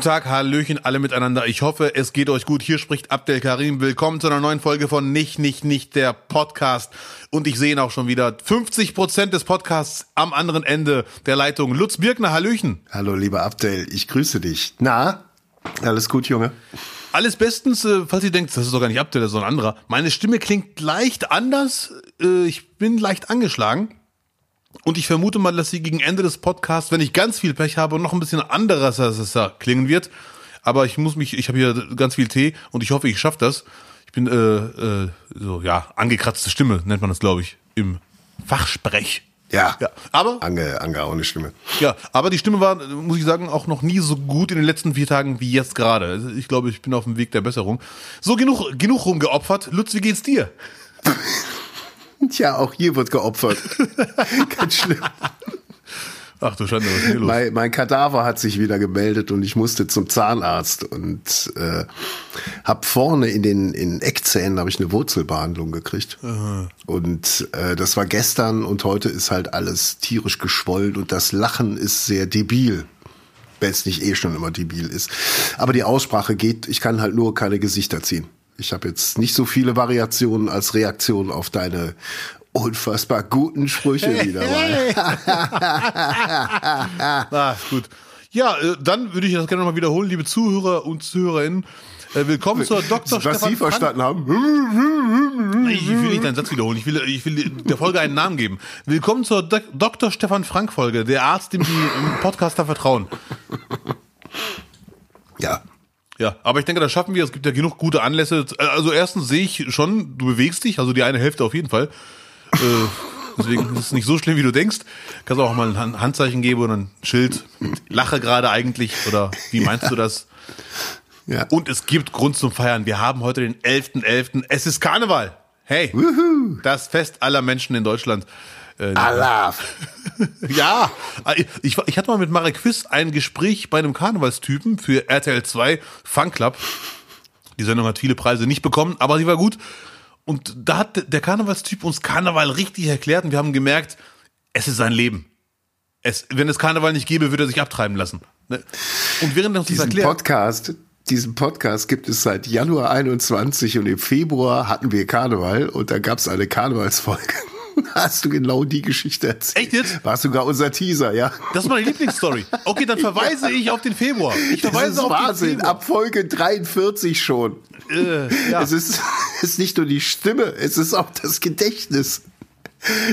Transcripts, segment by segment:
guten Tag, Hallöchen alle miteinander. Ich hoffe, es geht euch gut. Hier spricht Abdel Karim. Willkommen zu einer neuen Folge von Nicht, Nicht, Nicht, der Podcast. Und ich sehe ihn auch schon wieder 50 Prozent des Podcasts am anderen Ende der Leitung. Lutz Birkner, Hallöchen. Hallo, lieber Abdel, ich grüße dich. Na, alles gut, Junge? Alles bestens, äh, falls ihr denkt, das ist doch gar nicht Abdel, das ist so ein anderer. Meine Stimme klingt leicht anders. Äh, Ich bin leicht angeschlagen. Und ich vermute mal, dass sie gegen Ende des Podcasts, wenn ich ganz viel Pech habe, noch ein bisschen anderes als es da klingen wird. Aber ich muss mich, ich habe hier ganz viel Tee und ich hoffe, ich schaffe das. Ich bin äh, äh, so ja angekratzte Stimme nennt man das, glaube ich, im Fachsprech. Ja. Ja, aber Ange, angehauene Stimme. ja, aber die Stimme war, muss ich sagen, auch noch nie so gut in den letzten vier Tagen wie jetzt gerade. Ich glaube, ich bin auf dem Weg der Besserung. So genug, genug rumgeopfert. Lutz, wie geht's dir? Tja, auch hier wird geopfert. Ganz schlimm. Ach du Schande, was ist hier los? Mein, mein Kadaver hat sich wieder gemeldet und ich musste zum Zahnarzt und äh, hab vorne in den in Eckzähnen habe ich eine Wurzelbehandlung gekriegt. Und äh, das war gestern und heute ist halt alles tierisch geschwollen und das Lachen ist sehr debil. Wenn es nicht eh schon immer debil ist. Aber die Aussprache geht, ich kann halt nur keine Gesichter ziehen. Ich habe jetzt nicht so viele Variationen als Reaktion auf deine unfassbar guten Sprüche wieder mal. Ah, gut. Ja, äh, dann würde ich das gerne nochmal wiederholen, liebe Zuhörer und Zuhörerinnen. Äh, willkommen zur Dr. Was Stefan Sie verstanden haben. Ich will nicht deinen Satz wiederholen. Ich will, ich will der Folge einen Namen geben. Willkommen zur Dr. Stefan Frank Folge, der Arzt, dem im Podcaster vertrauen. Ja. Ja, aber ich denke, das schaffen wir. Es gibt ja genug gute Anlässe. Also erstens sehe ich schon, du bewegst dich, also die eine Hälfte auf jeden Fall. Äh, deswegen ist es nicht so schlimm, wie du denkst. Kannst auch mal ein Han- Handzeichen geben oder ein Schild. Lache gerade eigentlich oder wie meinst du das? Ja. Und es gibt Grund zum Feiern. Wir haben heute den 11.11. Es ist Karneval. Hey, das Fest aller Menschen in Deutschland. Äh, Allah. ja, ich, ich hatte mal mit Marek Quiz ein Gespräch bei einem Karnevalstypen für RTL 2 Fun Club. Die Sendung hat viele Preise nicht bekommen, aber sie war gut. Und da hat der Karnevalstyp uns Karneval richtig erklärt und wir haben gemerkt, es ist sein Leben. Es, wenn es Karneval nicht gäbe, würde er sich abtreiben lassen. Ne? Und während er uns das Diesen erklärt, Podcast, diesen Podcast gibt es seit Januar 21 und im Februar hatten wir Karneval und da gab es eine Karnevalsfolge. Hast du genau die Geschichte erzählt? Echt jetzt? War sogar unser Teaser, ja. das ist meine Lieblingsstory. Okay, dann verweise ich auf den Februar. Ich Das verweise ist auf Wahnsinn. den Februar. Ab Folge 43 schon. Äh, ja. Es ist, es ist nicht nur die Stimme, es ist auch das Gedächtnis,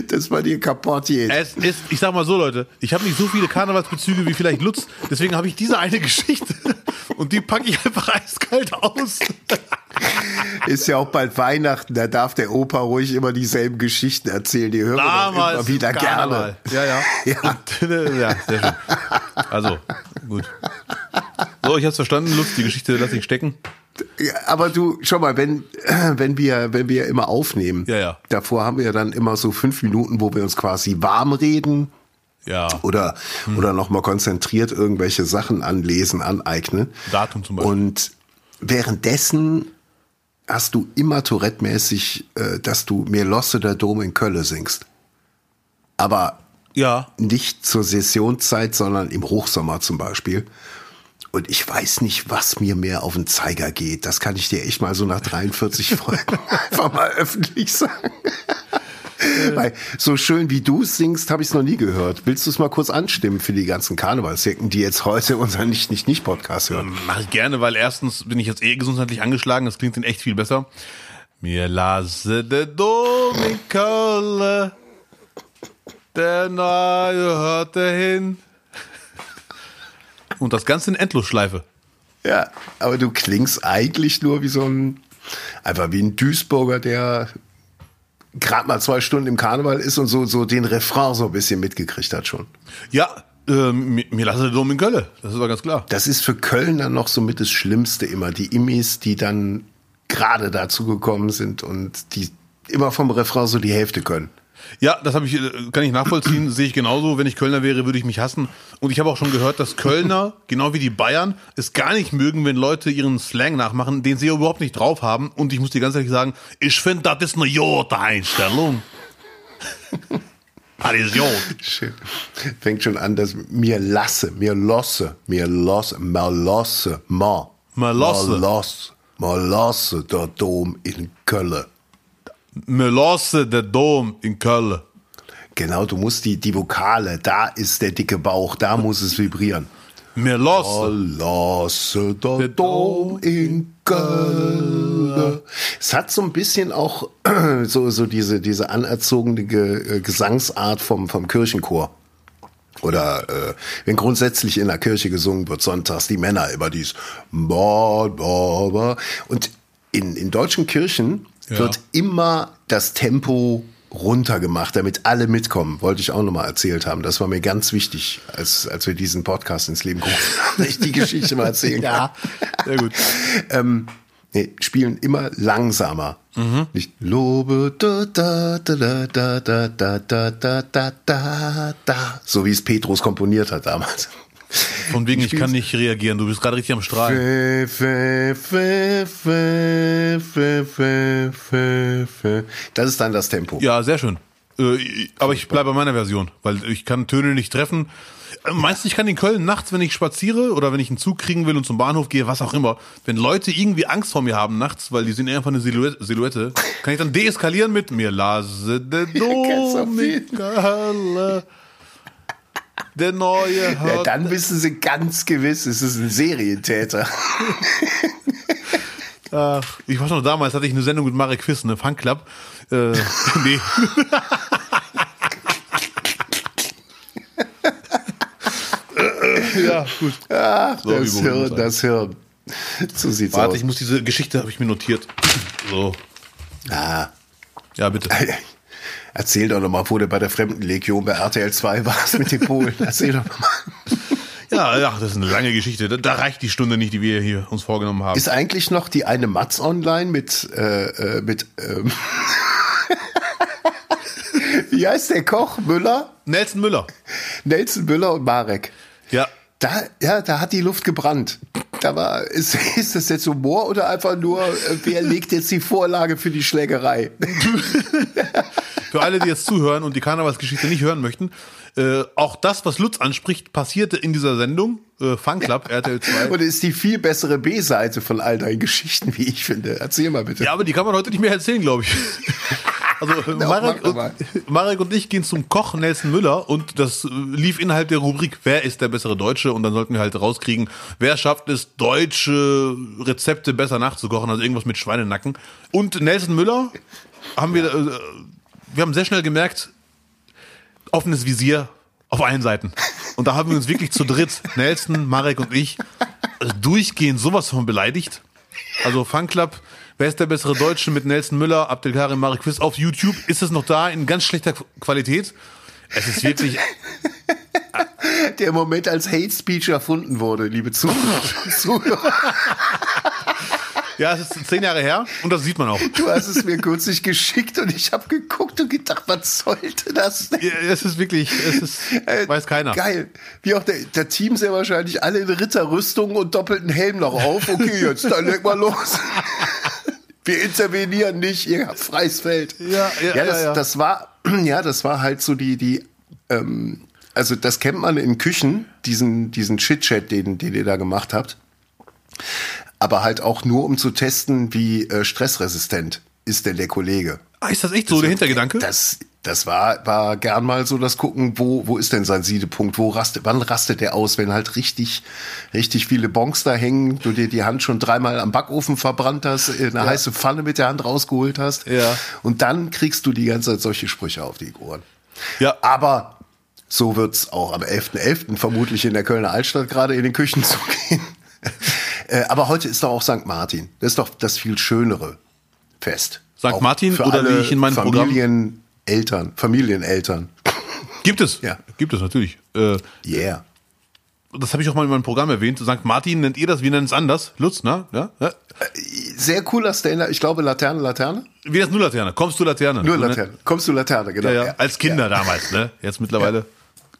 das bei dir kaputt. Es ist, ich sag mal so, Leute, ich habe nicht so viele Karnevalsbezüge wie vielleicht Lutz, deswegen habe ich diese eine Geschichte und die packe ich einfach eiskalt aus. Ist ja auch bald Weihnachten, da darf der Opa ruhig immer dieselben Geschichten erzählen. Die hören wir immer wieder Karneval. gerne. Ja, ja. Ja, sehr schön. Also, gut. So, ich hab's verstanden, Lutz, die Geschichte lasse ich stecken. Aber du, schau mal, wenn, wenn wir, wenn wir immer aufnehmen, Ja, ja. davor haben wir ja dann immer so fünf Minuten, wo wir uns quasi warm reden Ja. oder, oder nochmal konzentriert irgendwelche Sachen anlesen, aneignen. Datum zum Beispiel. Und währenddessen hast du immer Tourette-mäßig, äh, dass du mir Losse der Dom in Kölle singst. Aber Ja. nicht zur Sessionszeit, sondern im Hochsommer zum Beispiel. Und ich weiß nicht, was mir mehr auf den Zeiger geht. Das kann ich dir echt mal so nach 43 Folgen einfach mal öffentlich sagen. Weil so schön wie du es singst, habe ich es noch nie gehört. Willst du es mal kurz anstimmen für die ganzen Karnevalsjecken, die jetzt heute unseren nicht nicht nicht Podcast hören? Mache ich gerne, weil erstens bin ich jetzt eh gesundheitlich angeschlagen, das klingt in echt viel besser. Mir lasse de Dom in Köln, der Neue hörte hin. Und das Ganze in Endlosschleife. Ja, aber du klingst eigentlich nur wie so ein, einfach wie ein Duisburger, der gerade mal zwei Stunden im Karneval ist und so, so den Refrain so ein bisschen mitgekriegt hat schon. Ja, äh, mir, lasse Dom in Köln, das ist doch ganz klar. Das ist für Köln dann noch so mit das Schlimmste immer. Die Immis, die dann gerade dazu gekommen sind und die immer vom Refrain so die Hälfte können. Ja, das habe ich, äh, kann ich nachvollziehen, sehe ich genauso. Wenn ich Kölner wäre, würde ich mich hassen. Und ich habe auch schon gehört, dass Kölner, genau wie die Bayern, es gar nicht mögen, wenn Leute ihren Slang nachmachen, den sie überhaupt nicht drauf haben. Und ich muss dir ganz ehrlich sagen, ich finde, das ist eine Jota-Einstellung. Addition. Schön. Fängt schon an, dass mir lasse, mir losse, mir losse, mir losse, ma. Mir losse. Mir losse, mir losse, der Dom in Köln. Melosse, der Dom in Köln. Genau, du musst die, die Vokale, da ist der dicke Bauch, da muss es vibrieren. Melosse. Lasse der Dom in Köln. Es hat so ein bisschen auch so, so diese, diese anerzogene Ge- äh, Gesangsart vom, vom Kirchenchor. Oder äh, wenn grundsätzlich in der Kirche gesungen wird, sonntags die Männer über dies. Und in, in deutschen Kirchen Ja. wird immer das Tempo runtergemacht, damit alle mitkommen. Wollte ich auch nochmal erzählt haben. Das war mir ganz wichtig, als, als wir diesen Podcast ins Leben gerufen haben, dass ich die Geschichte mal erzählen kann. Sehr gut. Ähm, nee, spielen immer langsamer. Nicht Lobe da da da da da da da da da da da so wie es Petrus komponiert hat damals. Von wegen, ich kann nicht reagieren. Du bist gerade richtig am Strahlen. Das ist dann das Tempo. Ja, sehr schön. Äh, aber ich bleibe bei meiner Version, weil ich kann Töne nicht treffen. Äh, Meinst du, ich kann in Köln nachts, wenn ich spaziere oder wenn ich einen Zug kriegen will und zum Bahnhof gehe, was auch immer, wenn Leute irgendwie Angst vor mir haben nachts, weil die sind einfach eine Silhouette, Silhouette kann ich dann deeskalieren mit mir lase de. Domikalle, der neue Ja, hat dann wissen sie ganz gewiss, es ist ein Serientäter. Ach, ich weiß noch, damals hatte ich eine Sendung mit Marek Quiss, eine Fanclub. Äh, nee. ja, gut. Ach, So, das Hirn, das Hirn. So sieht's Warte, aus. ich muss diese Geschichte, habe ich mir notiert. So, Ah. ja, bitte. Erzähl doch nochmal, wo du bei der Fremdenlegion bei RTL 2 warst mit den Polen. Erzähl doch nochmal. Ja, ja, das ist eine lange Geschichte. Da, da reicht die Stunde nicht, die wir hier uns vorgenommen haben. Ist eigentlich noch die eine Matz online mit, äh, äh, mit, ähm, wie heißt der Koch? Müller? Nelson Müller. Nelson Müller und Marek. Ja, Da, ja, da hat die Luft gebrannt. Da war, ist, ist das jetzt Humor oder einfach nur, äh, wer legt jetzt die Vorlage für die Schlägerei? für alle, die jetzt zuhören und die Karnevalsgeschichte nicht hören möchten, äh, auch das, was Lutz anspricht, passierte in dieser Sendung, äh, Fanclub, RTL 2. Und ist die viel bessere B-Seite von all deinen Geschichten, wie ich finde. Erzähl mal bitte. Ja, aber die kann man heute nicht mehr erzählen, glaube ich. Also Marek, und, Marek und ich gehen zum Koch Nelson Müller und das lief innerhalb der Rubrik Wer ist der bessere Deutsche? Und dann sollten wir halt rauskriegen, wer schafft es, deutsche Rezepte besser nachzukochen, also irgendwas mit Schweinenacken. Und Nelson Müller haben wir, äh, wir haben sehr schnell gemerkt, offenes Visier auf allen Seiten. Und da haben wir uns wirklich zu dritt, Nelson, Marek und ich, durchgehend sowas von beleidigt. Also Fanclub, wer ist der bessere Deutsche mit Nelson Müller, Abdelkarim Marek Quiz auf YouTube? Ist es noch da in ganz schlechter Qualität? Es ist wirklich, Der Moment, als Hate Speech erfunden wurde, liebe Zuhörer. Ja, es ist zehn Jahre her und das sieht man auch. Du hast es mir kürzlich geschickt und ich habe geguckt und gedacht, was sollte das denn? Ja, Es ist wirklich, es ist, Äh, weiß keiner. Geil. Wie auch der, der Team sehr wahrscheinlich alle in Ritterrüstung und doppelten Helm noch auf. Okay, jetzt dann leg mal los. Wir intervenieren nicht, ihr habt freies Feld. Ja, ja, ja, das, ja. das war, ja, das war halt so die, die, ähm, also das kennt man in Küchen, diesen, diesen Chit-Chat, den, den ihr da gemacht habt. Aber halt auch nur, um zu testen, wie äh, stressresistent ist denn der Kollege. Ah, ist das echt so der Hintergedanke? Das, das war, war gern mal so das Gucken, wo, wo ist denn sein Siedepunkt? Wo rastet, wann rastet der aus, wenn halt richtig, richtig viele Bonks da hängen, du dir die Hand schon dreimal am Backofen verbrannt hast, in eine heiße Pfanne mit der Hand rausgeholt hast. Ja. Und dann kriegst du die ganze Zeit solche Sprüche auf die Ohren. Ja, Aber so wird's auch am 11.11. vermutlich in der Kölner Altstadt gerade in den Küchen zugehen. Äh, Aber heute ist doch auch St. Martin. Das ist doch das viel schönere Fest. St. Martin für oder wie ich in meinem Programm- Familieneltern, Familieneltern. gibt es. Ja. Gibt es natürlich. Äh, Yeah. das habe ich auch mal in meinem Programm erwähnt. St. Martin nennt ihr das, wir nennen es anders. Lutz, ne? Ja? ja? Sehr cooler Stand ich glaube Laterne, Laterne. Wie das nur Laterne? Kommst du Laterne? Nur ne? Laterne. Kommst du Laterne, genau. Ja, ja. Als Kinder damals, ne? Jetzt mittlerweile.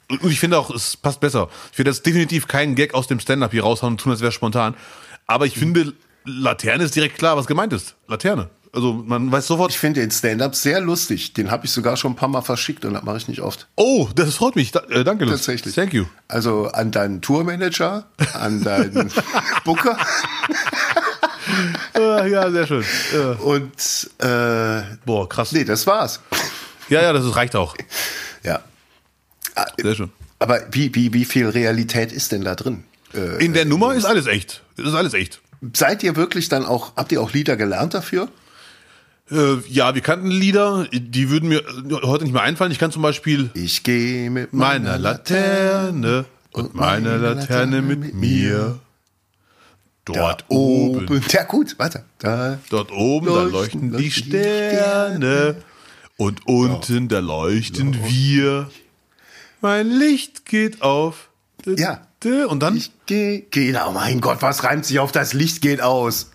Und ich finde auch, es passt besser. Ich werde jetzt definitiv keinen Gag aus dem Stand-Up hier raushauen und tun, als wäre spontan. Aber ich finde, Laterne ist direkt klar, was gemeint ist. Laterne. Also man weiß sofort. Ich finde den Stand-up sehr lustig. Den habe ich sogar schon ein paar Mal verschickt und das mache ich nicht oft. Oh, das freut mich. Da, äh, danke, Lutz. Tatsächlich. Thank you. Also an deinen Tourmanager, an deinen Booker Äh, ja, sehr schön. Äh, und äh, boah, krass. nee, das war's. Ja, ja, das ist- reicht auch. Ja. Sehr schön. Aber wie, wie, wie viel Realität ist denn da drin? Äh, In der Nummer ist alles echt. Ist alles echt. seid ihr wirklich dann auch, habt ihr auch Lieder gelernt dafür? Äh, ja, wir kannten Lieder, die würden mir heute nicht mehr einfallen. Ich kann zum Beispiel Ich gehe mit meiner Laterne und meine Laterne mit mir. Dort oben, Ja gut, weiter. Da. dort oben, da leuchten die Sterne. Und unten, da leuchten wir. Mein Licht geht auf. Ja. Und dann, Ich gehe, genau, mein Gott, was reimt sich auf das Licht geht aus?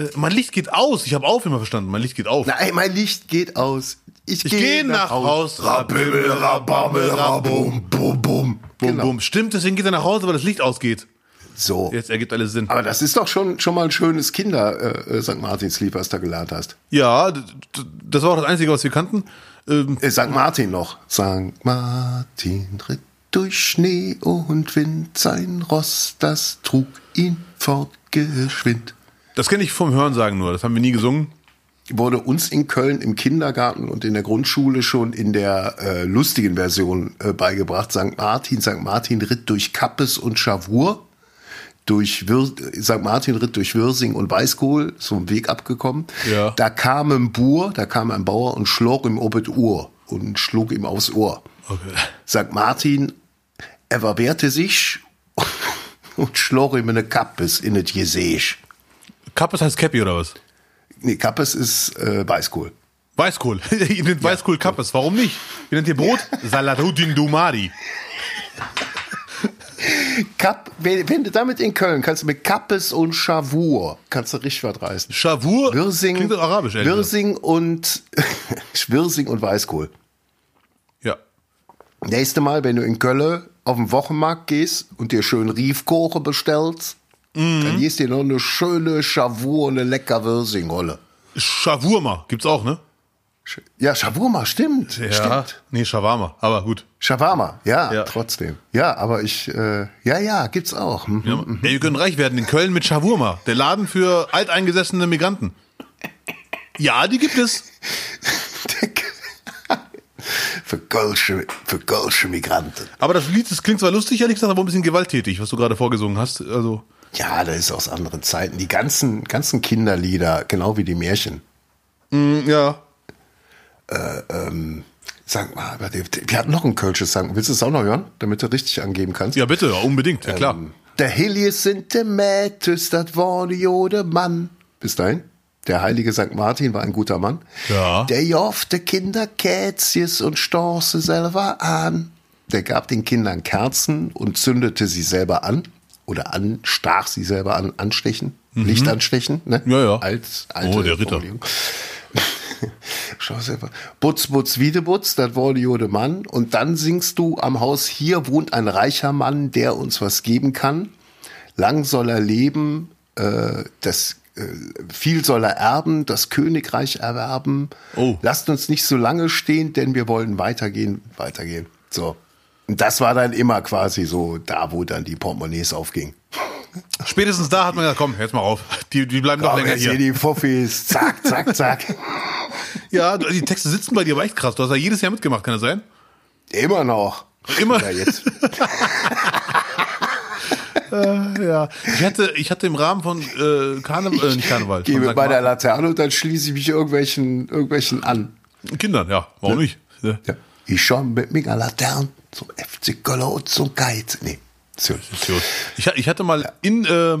Äh, mein Licht geht aus. Ich habe auf immer verstanden. Mein Licht geht auf. Nein, mein Licht geht aus. Ich, Ich geh nach Haus. Rabimmel, rabammel, rabum, bum, bum. Bum, Genau. bum. Stimmt, deswegen geht er nach Hause, weil das Licht ausgeht. So. Jetzt ergibt alles Sinn. Aber das ist doch schon, schon mal ein schönes Kinder äh, St. Martinslied, was du gelernt hast. Ja, das war auch das Einzige, was wir kannten. Ähm, Äh, St. Martin noch. St. Martin ritt durch Schnee und Wind, sein Ross, das trug ihn fortgeschwind. Das kenne ich vom Hörensagen nur. Das haben wir nie gesungen. Wurde uns in Köln im Kindergarten und in der Grundschule schon in der äh, lustigen Version äh, beigebracht. St. Martin, St. Martin ritt durch Kappes und Schawur. Durch Wir St. Martin ritt durch Wirsing und Weißkohl, so ein Weg abgekommen. Ja. Da kam ein Buhr, da kam ein Bauer und schlug ihm obet Uhr und schlug ihm aufs Ohr. Okay. St. Martin, er verwehrte sich und schlug ihm eine Kappes in das Gesicht. Kappes heißt Cappy oder was? Nee, Kappes ist äh, Weißkohl. Weißkohl. Ihr nennt Weißkohl Kappes. Warum nicht? Ihr nennt ihr Brot Saladudin Dumari. Kapp, wenn, wenn du damit in Köln kannst du mit Kappes und Schawur kannst du richtig was reißen. Shavur Wirsing, klingt doch arabisch. ehrlich. Wirsing und Wirsing und Weißkohl. Ja. Nächste Mal, wenn du in Köln auf den Wochenmarkt gehst und dir schön Riefkoche bestellst, Mhm. dann gehst dir noch eine schöne Schawur und eine lecker Wirsing-Rolle. Shavurma gibt's auch, ne? Ja, Shawarma, stimmt. Ja. Stimmt. Nee, Shawarma. Aber gut. Shawarma, ja, Ja. trotzdem. Ja, aber ich, äh, ja, ja, gibt's auch. Mhm. Ja, Ey, wir können reich werden in Köln mit Shavurma. Der Laden für alteingesessene Migranten. Ja, die gibt es. für Kölsche, für Kölsche Migranten. Aber das Lied, das klingt zwar lustig, ehrlich gesagt, aber ein bisschen gewalttätig, was du gerade vorgesungen hast. Also, Ja, das ist aus anderen Zeiten. Die ganzen, ganzen Kinderlieder, genau wie die Märchen. ja. Sag mal, aber der- wir hatten noch ein Kölsches Song. Willst du es auch noch hören, damit du richtig angeben kannst? Ja, bitte, unbedingt, ja klar. Der Helios sind der Mätus, das war die Jode Mann. Bis dahin. Der heilige St. Martin war ein guter Mann. Ja. Der joffte Kinder Kätzjes und storse selber an. Der gab den Kindern Kerzen und zündete sie selber an. Oder an, stach sie selber an, anstechen. Licht anstechen, ne? Mhm. Ja, ja. Als, alte Oh, der Ritter. Schau selber. Butz, Butz, Wiedebutz, das war die Jode Mann. Und dann singst du am Haus, hier wohnt ein reicher Mann, der uns was geben kann. Lang soll er leben, äh, das, äh, viel soll er erben, das Königreich erwerben. Oh. Lasst uns nicht so lange stehen, denn wir wollen weitergehen, weitergehen. So. Und das war dann immer quasi so da, wo dann die Portemonnaies aufgingen. Spätestens da hat man gesagt, komm, jetzt mal auf. Die, die bleiben noch Komm, länger jetzt hier hier. die Fuffis, zack, zack, zack. Ja, die Texte sitzen bei dir aber echt krass. Du hast ja jedes Jahr mitgemacht, kann das sein? Immer noch. Immer? Ja, jetzt. Ja. Ich hatte, ich hatte im Rahmen von äh, Karneval, äh, nicht Karneval, gehe mit St. meiner Martin- Laterne und dann schließe ich mich irgendwelchen, irgendwelchen an. Kindern, ja, warum nicht? Ja. Ja. Ich schon mit meiner Laterne zum FC Köln und zum Geiz. Nee. So. Ich, ha- ich hatte mal in, äh,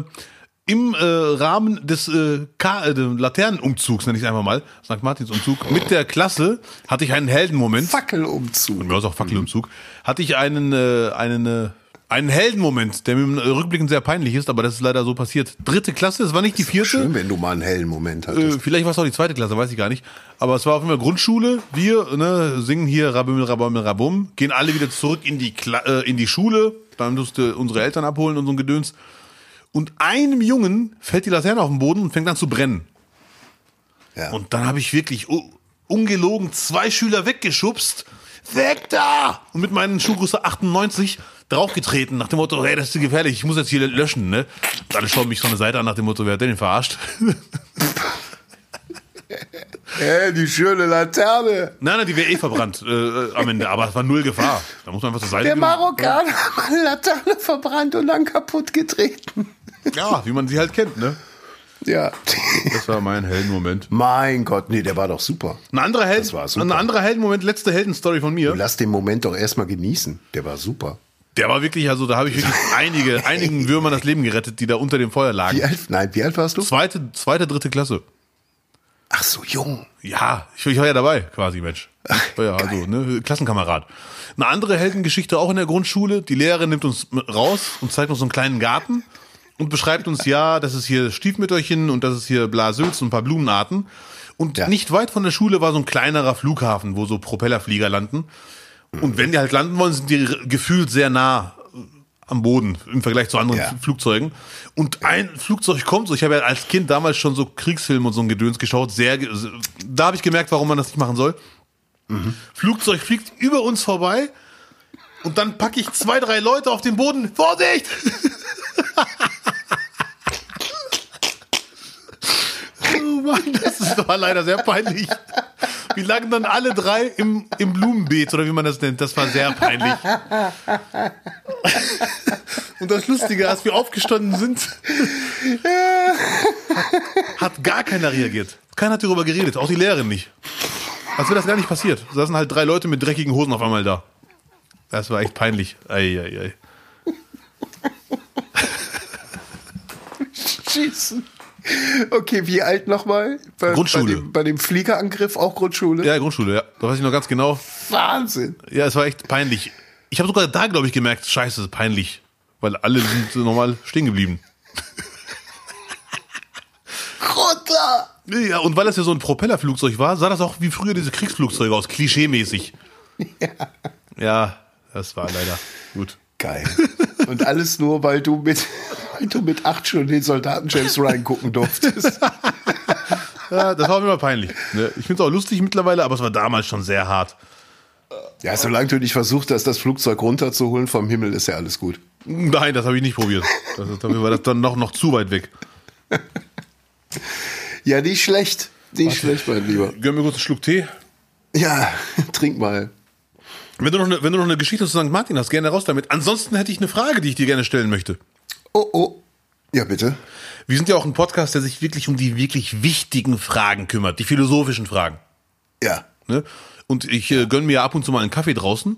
im äh, Rahmen des äh, Ka äh, Laternenumzugs, nenne ich es einfach mal, St. Martins Umzug, mit der Klasse hatte ich einen Heldenmoment. Fackelumzug. Ja, ist auch Fackelumzug. Hatte ich einen, äh, einen, äh, einen Heldenmoment, der mir im Rückblicken sehr peinlich ist, aber das ist leider so passiert. Dritte Klasse, es war nicht die vierte. Schön, wenn du mal einen hellen Moment hattest. Äh, vielleicht war es auch die zweite Klasse, weiß ich gar nicht. Aber es war auf jeden Fall Grundschule. Wir ne, singen hier Rabum, Rabum, Rabum, gehen alle wieder zurück in die, Kla äh, in die Schule. Dann musste unsere Eltern abholen und so ein Gedöns. Und einem Jungen fällt die Laterne auf den Boden und fängt an zu brennen. Ja. Und dann habe ich wirklich u- ungelogen zwei Schüler weggeschubst. Weg da! Und mit meinen Schuhgröße 98 draufgetreten, nach dem Motto, hey, das ist zu gefährlich, ich muss jetzt hier löschen, ne? Und alle schauen mich von der Seite an, nach dem Motto, wer hat denn den verarscht? Äh, die schöne Laterne. nein, nein, die wäre eh verbrannt äh, äh, am Ende, aber es war null Gefahr. Da muss man einfach zur Seite Der gehen. Marokkaner hat eine Laterne verbrannt und dann kaputt getreten. Ja, wie man sie halt kennt, ne? Ja. Das war mein Heldenmoment. Mein Gott, nee, der war doch super. Ein anderer Held, Das war super. ein anderer Heldenmoment, letzte Heldenstory von mir. Lass den Moment doch erstmal genießen. Der war super. Der war wirklich, also da habe ich wirklich einige, einigen Würmern das Leben gerettet, die da unter dem Feuer lagen. Wie alt, nein, wie alt warst du? Zweite, zweite, dritte Klasse. Ach so, jung. Ja, ich, ich war ja dabei, quasi, Mensch. War ja, also, ne, Klassenkamerad. Eine andere Heldengeschichte auch in der Grundschule. Die Lehrerin nimmt uns raus und zeigt uns so einen kleinen Garten und beschreibt uns, ja, das ist hier Stiefmütterchen und das ist hier Blasülz und ein paar Blumenarten. Und Ja. nicht weit von der Schule war so ein kleinerer Flughafen, wo so Propellerflieger landen. Und wenn die halt landen wollen, sind die gefühlt sehr nah äh, am Boden im Vergleich zu anderen Ja. Flugzeugen. Und ein Flugzeug kommt so. Ich habe ja als Kind damals schon so Kriegsfilme und so ein Gedöns geschaut. Sehr, da habe ich gemerkt, warum man das nicht machen soll. Flugzeug fliegt über uns vorbei und dann packe ich zwei, drei Leute auf den Boden. Vorsicht! Mann, das ist war leider sehr peinlich. Wir lagen dann alle drei im, im Blumenbeet oder wie man das nennt. Das war sehr peinlich. Und das Lustige, als wir aufgestanden sind, hat gar keiner reagiert. Keiner hat darüber geredet, auch die Lehrerin nicht. Als wäre das gar nicht passiert. Da saßen halt drei Leute mit dreckigen Hosen auf einmal da. Das war echt peinlich. Ei, ei, ei. Schießen. Okay, wie alt nochmal? Bei, Grundschule. Bei dem, bei dem Fliegerangriff auch Grundschule? Ja, Grundschule, ja. Da weiß ich noch ganz genau. Wahnsinn. Ja, es war echt peinlich. Ich habe sogar da, glaube ich, gemerkt, scheiße, peinlich. Weil alle sind normal stehen geblieben. Runter! Ja, und weil das ja so ein Propellerflugzeug war, sah das auch wie früher diese Kriegsflugzeuge aus, klischeemäßig. Ja. Ja, das war leider gut. Geil. Und alles nur, weil du mit, weil du mit acht schon den Soldaten James Ryan gucken durftest. Ja, das war mir immer peinlich. Ne? Ich finde es auch lustig mittlerweile, aber es war damals schon sehr hart. Ja, solange du nicht versucht hast, das Flugzeug runterzuholen vom Himmel, ist ja alles gut. Nein, das habe ich nicht probiert. Das, dafür war das dann noch, noch zu weit weg. Ja, nicht schlecht. Nicht schlecht, mein Lieber. Gönn mir kurz einen Schluck Tee. Ja, trink mal. Wenn du, noch eine, wenn du noch eine Geschichte zu St. Martin hast, gerne raus damit. Ansonsten hätte ich eine Frage, die ich dir gerne stellen möchte. Oh, oh. Ja, bitte. Wir sind ja auch ein Podcast, der sich wirklich um die wirklich wichtigen Fragen kümmert, die philosophischen Fragen. Ja. Ne? Und ich äh, gönn mir ab und zu mal einen Kaffee draußen.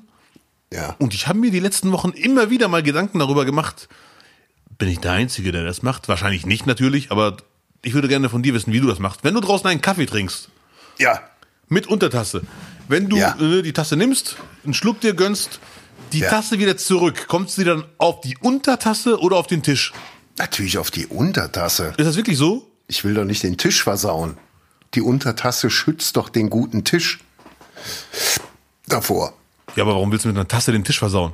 Ja. Und ich habe mir die letzten Wochen immer wieder mal Gedanken darüber gemacht, bin ich der Einzige, der das macht? Wahrscheinlich nicht natürlich, aber ich würde gerne von dir wissen, wie du das machst. Wenn du draußen einen Kaffee trinkst, Ja. mit Untertasse, wenn du Ja. äh, die Tasse nimmst, einen Schluck dir gönnst, die Ja. Tasse wieder zurück, kommt sie dann auf die Untertasse oder auf den Tisch? Natürlich auf die Untertasse. Ist das wirklich so? Ich will doch nicht den Tisch versauen. Die Untertasse schützt doch den guten Tisch davor. Ja, aber warum willst du mit einer Tasse den Tisch versauen?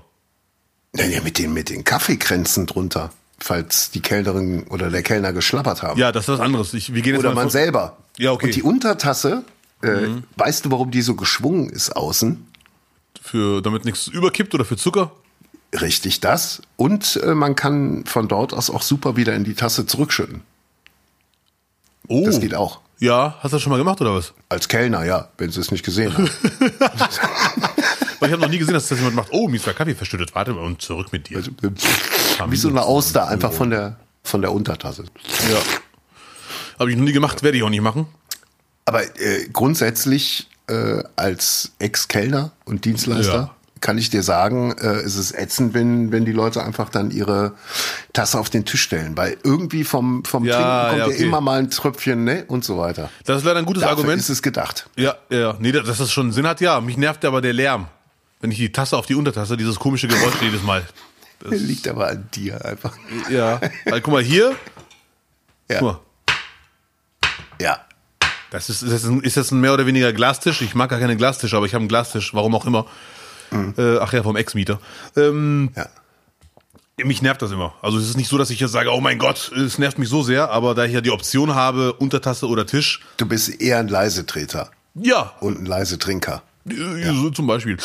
Naja, mit den, mit den Kaffeekränzen drunter, falls die Kellnerin oder der Kellner geschlappert haben. Ja, das ist was anderes. Ich, wir gehen jetzt oder man von- selber. Ja, okay. Und die Untertasse, äh, weißt du, warum die so geschwungen ist außen? für, damit nichts überkippt oder für Zucker. Richtig das. Und äh, man kann von dort aus auch super wieder in die Tasse zurückschütten. Oh. Das geht auch. Ja, hast du das schon mal gemacht oder was? Als Kellner, ja, wenn sie es nicht gesehen haben. Ich habe noch nie gesehen, dass das jemand macht. Oh, mir ist der Kaffee verschüttet. Warte mal und zurück mit dir. Wie so eine Auster, einfach von der, von der Untertasse. Ja. Habe ich noch nie gemacht, werde ich auch nicht machen. Aber äh, grundsätzlich äh, als Ex-Kellner und Dienstleister Ja. kann ich dir sagen, äh, ist es ätzend, wenn, wenn die Leute einfach dann ihre Tasse auf den Tisch stellen. Weil irgendwie vom, vom Ja, Trinken kommt ja, ja, okay. immer mal ein Tröpfchen, ne? Und so weiter. Das ist leider ein gutes Dafür Argument. ist es gedacht. Ja, ja. Nee, dass das schon Sinn hat, ja. Mich nervt aber der Lärm. Wenn ich die Tasse auf die Untertasse, dieses komische Geräusch jedes Mal. Das, Liegt aber an dir einfach. ja. Weil, guck mal, hier. Ja. Guck mal. ja. Das ist, ist, das ein, ist das ein mehr oder weniger Glastisch? Ich mag gar keine Glastische, aber ich habe einen Glastisch, warum auch immer. Äh, ach ja, vom Ex-Mieter. Ähm, Ja. Mich nervt das immer. Also es ist nicht so, dass ich jetzt sage, oh mein Gott, es nervt mich so sehr, aber da ich ja die Option habe, Untertasse oder Tisch. Du bist eher ein Leisetreter Ja, und ein Leisetrinker. äh, so zum Beispiel.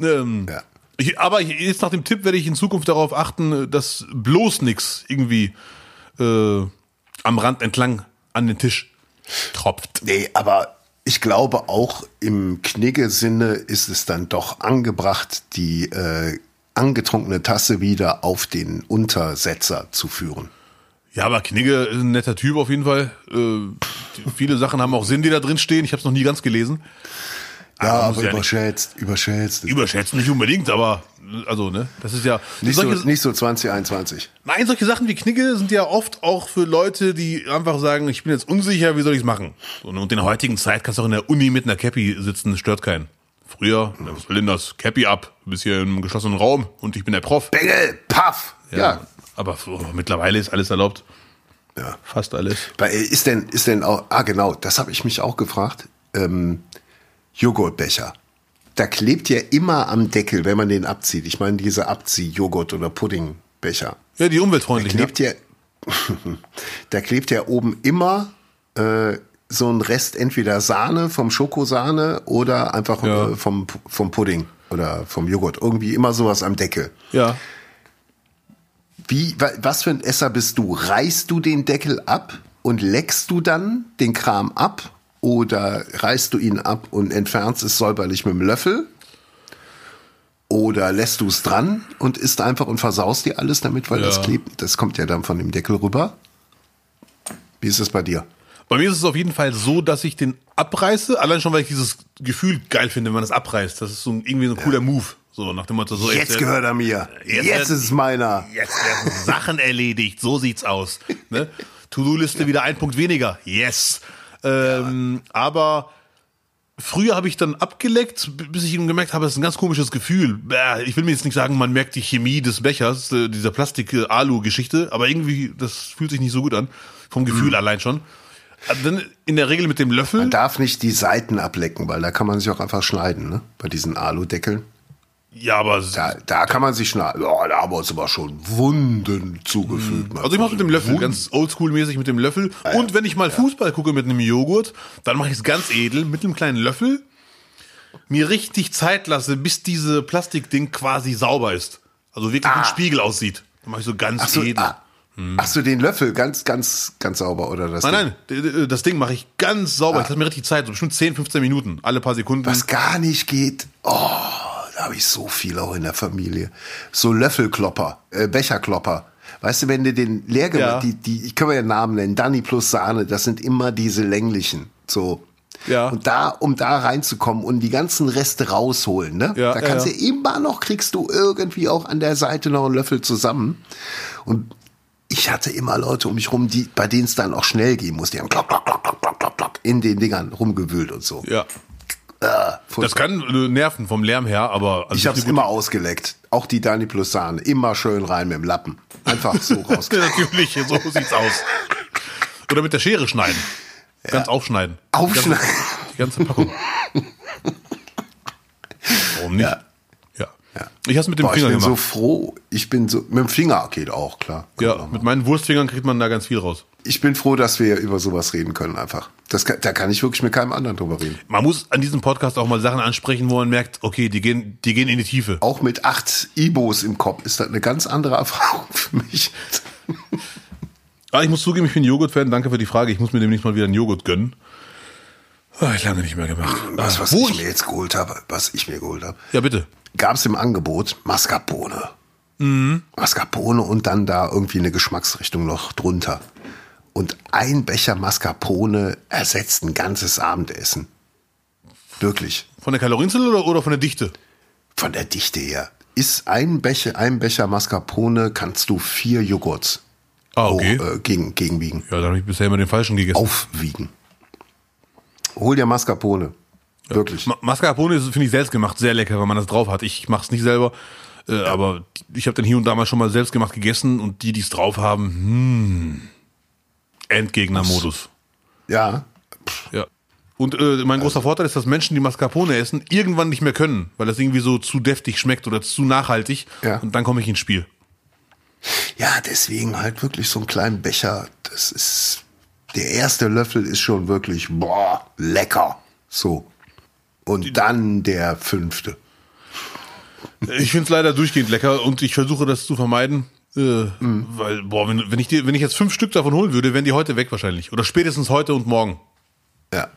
Ähm, Ja. ich, aber jetzt nach dem Tipp werde ich in Zukunft darauf achten, dass bloß nix irgendwie äh, am Rand entlang an den Tisch tropft. Nee, aber ich glaube auch im Knigge-Sinne ist es dann doch angebracht, die äh, angetrunkene Tasse wieder auf den Untersetzer zu führen. Ja, aber Knigge ist ein netter Typ auf jeden Fall. Äh, viele Sachen haben auch Sinn, die da drin stehen. Ich habe es noch nie ganz gelesen. Ja, muss aber ja nicht- überschätzt, überschätzt. Nicht unbedingt, aber also ne, das ist ja Nicht so, solche, nicht so 2021. Nein, solche Sachen wie Knigge sind ja oft auch für Leute, die einfach sagen, ich bin jetzt unsicher, wie soll ich es machen? So, ne, und in der heutigen Zeit kannst du auch in der Uni mit einer Cappy sitzen, stört keinen. Früher, was will denn das? Cappy ab, bist hier im geschlossenen Raum und ich bin der Prof. Bengel, paff. Ja. Aber so, mittlerweile ist alles erlaubt. ja. Fast alles. Ist denn, ist denn auch, ah genau, das habe ich mich auch gefragt. Ähm, Joghurtbecher. Da klebt ja immer am Deckel, wenn man den abzieht. Ich meine, diese Abzieh-Joghurt- oder Puddingbecher. Ja, die umweltfreundlichen. Ja. klebt ja, da klebt ja oben immer äh, so ein Rest entweder Sahne vom Schokosahne oder einfach Ja. äh, vom, vom Pudding oder vom Joghurt. Irgendwie immer sowas am Deckel. ja. Wie, wa- was für ein Esser bist du? Reißt du den Deckel ab und leckst du dann den Kram ab? Oder reißt du ihn ab und entfernst es säuberlich mit dem Löffel? Oder lässt du es dran und isst einfach und versaust dir alles damit, weil das Ja. klebt? Das kommt ja dann von dem Deckel rüber. Wie ist es bei dir? Bei mir ist es auf jeden Fall so, dass ich den abreiße, allein schon, weil ich dieses Gefühl geil finde, wenn man das abreißt. Das ist so ein, irgendwie so ein cooler Move. So nach dem Motto, so Jetzt äh, gehört er mir. Jetzt Jetzt, ist es meiner. Jetzt werden Sachen erledigt, so sieht's aus. Ne? To-Do-Liste wieder ein Punkt weniger. Yes. Ähm, Aber früher habe ich dann abgeleckt, bis ich eben gemerkt habe, das ist ein ganz komisches Gefühl. Ich will mir jetzt nicht sagen, man merkt die Chemie des Bechers, äh, dieser Plastik-Alu-Geschichte, aber irgendwie, das fühlt sich nicht so gut an. Vom Gefühl allein schon. Dann in der Regel mit dem Löffel. Man darf nicht die Seiten ablecken, weil da kann man sich auch einfach schneiden, ne? Bei diesen Aludeckeln. Ja, aber Da, da kann man sich schneiden. Ja, da haben wir uns aber schon Wunden zugefügt. mein Also ich mache mit dem Löffel, Wunden. ganz oldschool-mäßig mit dem Löffel. Und wenn ich mal Fußball gucke mit einem Joghurt, dann mache ich es ganz edel mit einem kleinen Löffel, mir richtig Zeit lasse, bis diese Plastikding quasi sauber ist. Also wirklich wie ein Spiegel aussieht. Dann mache ich so ganz Ach so, edel. ah, ach so, den Löffel ganz, ganz, ganz sauber, oder das? Nein, Ding? nein, das Ding mache ich ganz sauber. Ich lasse mir richtig Zeit, so bestimmt 10, 15 Minuten, alle paar Sekunden. Was gar nicht geht. Oh, habe ich so viel auch in der Familie. So Löffelklopper, äh, Becherklopper. Weißt du, wenn du den leer gemacht, Ja. die, die, ich kann mir ja Namen nennen, Danny plus Sahne, das sind immer diese länglichen. So. Ja. Und da, um da reinzukommen und die ganzen Reste rausholen, ne? Ja, da kannst ja. du immer noch, kriegst du irgendwie auch an der Seite noch einen Löffel zusammen. Und ich hatte immer Leute um mich rum, die, bei denen es dann auch schnell gehen muss. Die haben klock, klock, klock, klock, klock, klock in den Dingern rumgewühlt und so. ja. Ah, Das kann äh, nerven vom Lärm her, aber also Ich habe es immer ausgeleckt. Auch die Dani plus Sahne. Immer schön rein mit dem Lappen. Einfach so raus. gute- Natürlich, so sieht's aus. Oder mit der Schere schneiden. Ganz aufschneiden. Aufschneiden. Die ganze Packung. Warum nicht? Ja. Ja. Ich hab's mit dem Boah, ich Finger bin so gemacht. froh. Ich bin so, mit dem Finger geht auch, klar. Kann ja, auch mit meinen Wurstfingern kriegt man da ganz viel raus. Ich bin froh, dass wir über sowas reden können einfach. Das da kann ich wirklich mit keinem anderen drüber reden. Man muss an diesem Podcast auch mal Sachen ansprechen, wo man merkt, okay, die gehen, die gehen in die Tiefe. Auch mit acht Ibos im Kopf ist das eine ganz andere Erfahrung für mich. Aber ich muss zugeben, ich bin Joghurt-Fan. Danke für die Frage. Ich muss mir demnächst mal wieder einen Joghurt gönnen. Ah, ich lange nicht mehr gemacht. Was, was Wo ich ich- mir jetzt geholt habe, was ich mir geholt habe, Ja, bitte. gab es im Angebot Mascarpone. Mhm. Mascarpone und dann da irgendwie eine Geschmacksrichtung noch drunter. Und ein Becher Mascarpone ersetzt ein ganzes Abendessen. Wirklich. Von der Kalorienzahl oder, oder von der Dichte? Von der Dichte her. Ist ein Becher, ein Becher Mascarpone, kannst du vier Joghurts Ah, okay. äh, gegen, gegenwiegen. Ja, da habe ich bisher immer den falschen gegessen. Aufwiegen. Hol dir Mascarpone. Wirklich. Ma Mascarpone ist, finde ich, selbst gemacht sehr lecker, wenn man das drauf hat. Ich mache es nicht selber, äh, aber ich habe dann hier und da mal schon mal selbst gemacht gegessen und die, die es drauf haben, hm, Endgegner-Modus. Ja. Ja. Und äh, mein großer Vorteil ist, dass Menschen, die Mascarpone essen, irgendwann nicht mehr können, weil das irgendwie so zu deftig schmeckt oder zu nachhaltig. Ja. Und dann komme ich ins Spiel. Ja, deswegen halt wirklich so einen kleinen Becher. Das ist, der erste Löffel ist schon wirklich, boah, lecker. So. Und dann der fünfte. Ich finde es leider durchgehend lecker und ich versuche das zu vermeiden. Äh, Weil, boah, wenn, wenn, ich dir, wenn ich jetzt fünf Stück davon holen würde, wären die heute weg wahrscheinlich. Oder spätestens heute und morgen. Ja,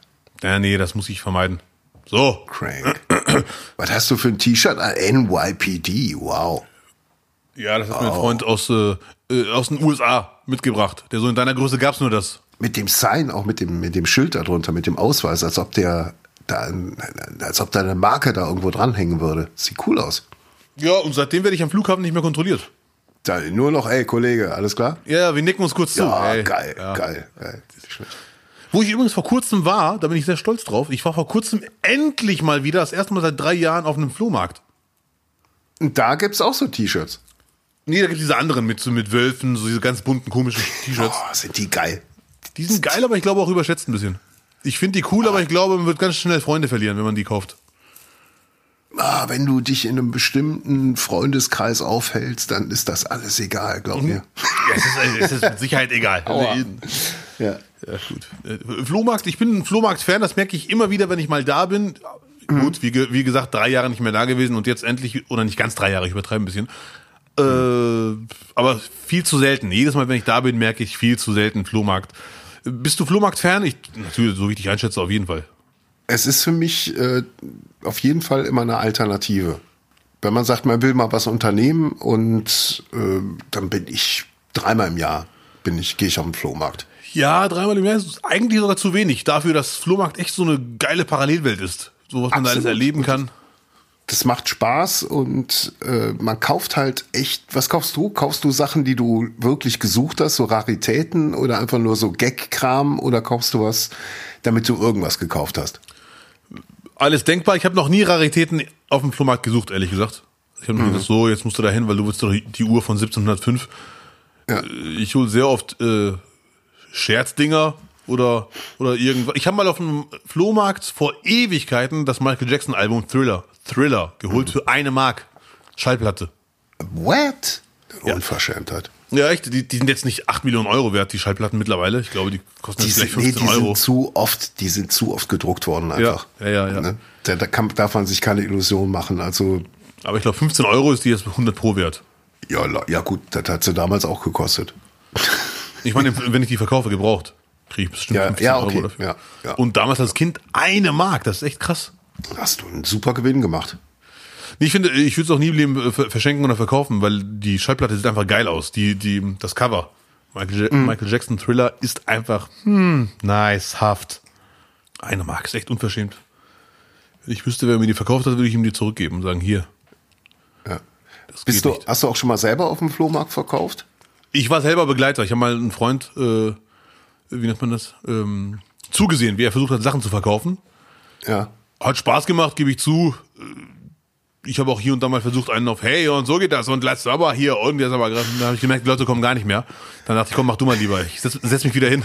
Ja, nee, das muss ich vermeiden. So. crank. Was hast du für ein T-Shirt? Ah, NYPD, wow. Ja, das hat mein Freund aus, äh, äh, aus den USA mitgebracht. Der so in deiner Größe gab's nur das. Mit dem Sign, auch mit dem, mit dem Schild darunter, mit dem Ausweis, als ob der da, ein- als ob da eine Marke da irgendwo dranhängen würde. Sieht cool aus. Ja, und seitdem werde ich am Flughafen nicht mehr kontrolliert. Da, nur noch, ey, Kollege, alles klar? Ja, wir nicken uns kurz zu. Ja, Ey. geil, Ja. geil, geil. Wo ich übrigens vor kurzem war, da bin ich sehr stolz drauf. Ich war vor kurzem endlich mal wieder, das erste Mal seit drei Jahren auf einem Flohmarkt. Und da gibt's auch so T-Shirts. Nee, da gibt diese anderen mit, so mit Wölfen, so diese ganz bunten, komischen T-Shirts. Oh, sind die geil. Die sind geil, aber ich glaube auch überschätzt ein bisschen. Ich finde die cool, aber ich glaube, man wird ganz schnell Freunde verlieren, wenn man die kauft. Ah, wenn du dich in einem bestimmten Freundeskreis aufhältst, dann ist das alles egal, Mhm. glaub mir. Ja, es ist, es ist mit Sicherheit egal. Ja, Ja. gut. Äh, Flohmarkt, ich bin ein Flohmarkt-Fan, das merke ich immer wieder, wenn ich mal da bin. Gut, wie, wie gesagt, drei Jahre nicht mehr da gewesen und jetzt endlich, oder nicht ganz drei Jahre, ich übertreibe ein bisschen. Äh, aber viel zu selten. Jedes Mal, wenn ich da bin, merke ich viel zu selten Flohmarkt. Bist du Flohmarkt-Fan? Ich, natürlich, so wie ich dich einschätze, auf jeden Fall. Es ist für mich äh, auf jeden Fall immer eine Alternative. Wenn man sagt, man will mal was unternehmen und äh, dann bin ich dreimal im Jahr bin ich gehe ich auf den Flohmarkt. Ja, dreimal im Jahr ist eigentlich sogar zu wenig dafür, dass Flohmarkt echt so eine geile Parallelwelt ist. So was man da alles Absolut. erleben kann. Das macht Spaß und äh, man kauft halt echt. Was kaufst du? Kaufst du Sachen, die du wirklich gesucht hast, so Raritäten oder einfach nur so Gag-Kram oder kaufst du was, damit du irgendwas gekauft hast? Alles denkbar. Ich habe noch nie Raritäten auf dem Flohmarkt gesucht, ehrlich gesagt. Ich habe mir gedacht, so, jetzt musst du da hin, weil du willst doch die Uhr von 1705. Ja. Äh, Ich hole sehr oft äh, Scherzdinger oder, oder irgendwas. Ich habe mal auf einem Flohmarkt vor Ewigkeiten das Michael Jackson Album Thriller, Thriller geholt für eine Mark. Schallplatte. What? Unverschämtheit. Ja, echt, die, die sind jetzt nicht 8 Millionen Euro wert, die Schallplatten mittlerweile. Ich glaube, die kosten Die jetzt vielleicht sind, nee, 15 die Euro. sind zu oft, die sind zu oft gedruckt worden einfach. Ja, ja, ja, ja. Ne? Da, da kann, darf man sich keine Illusion machen. Also Aber ich glaube, 15 Euro ist die jetzt 100 pro wert. ja, ja gut, das hat sie damals auch gekostet. Ich meine, wenn ich die verkaufe gebraucht, kriege ich bestimmt Ja, 15 ja, Euro okay, dafür. ja, ja. Und damals als Kind eine Mark, das ist echt krass. Hast du einen super Gewinn gemacht. Nee, Ich finde, ich würde es auch nie im Leben äh, ver- verschenken oder verkaufen, weil die Schallplatte sieht einfach geil aus. Die, die, das Cover. Michael, Mhm. Michael Jackson Thriller ist einfach, hm, nice, haft. Eine Mark ist echt unverschämt. Wenn ich wüsste, wer mir die verkauft hat, würde ich ihm die zurückgeben und sagen, hier. Ja. Bist du, nicht. hast du auch schon mal selber auf dem Flohmarkt verkauft? Ich war selber Begleiter. Ich habe mal einen Freund, äh, wie nennt man das, ähm, zugesehen, wie er versucht hat, Sachen zu verkaufen. Ja. Hat Spaß gemacht, gebe ich zu. Ich habe auch hier und da mal versucht, einen auf Hey und so geht das und lass aber hier und jetzt aber gerade, dann habe ich gemerkt, die Leute kommen gar nicht mehr. Dann dachte ich, komm, mach du mal lieber. Ich setz, setz mich wieder hin.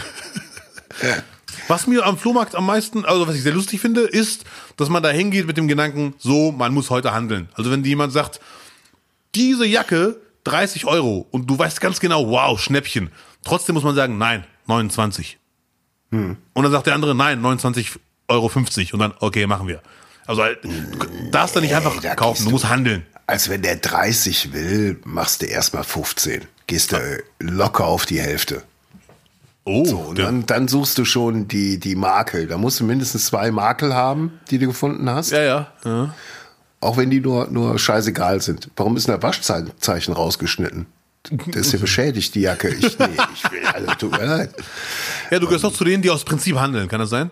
Was mir am Flohmarkt am meisten, also was ich sehr lustig finde, ist, dass man da hingeht mit dem Gedanken, so, man muss heute handeln. Also wenn jemand sagt, diese Jacke 30 Euro und du weißt ganz genau, wow, Schnäppchen. Trotzdem muss man sagen, nein, 29. Und dann sagt der andere, nein, 29,50 Euro. Und dann, okay, machen wir. Also halt, du darfst da nicht einfach da kaufen, du du- musst handeln. Als wenn der 30 will, machst du erstmal 15. Gehst du locker auf die Hälfte. Oh, So, und dann, dann suchst du schon die, die Makel. Da musst du mindestens zwei Makel haben, die du gefunden hast. ja, ja, ja. Auch wenn die nur, nur scheißegal sind. Warum ist der Waschzeichen rausgeschnitten? Das ist ja beschädigt, die Jacke. Ich, nee, ich will, also, tut mir leid. Ja, du gehörst doch zu denen, die aus Prinzip handeln, kann das sein?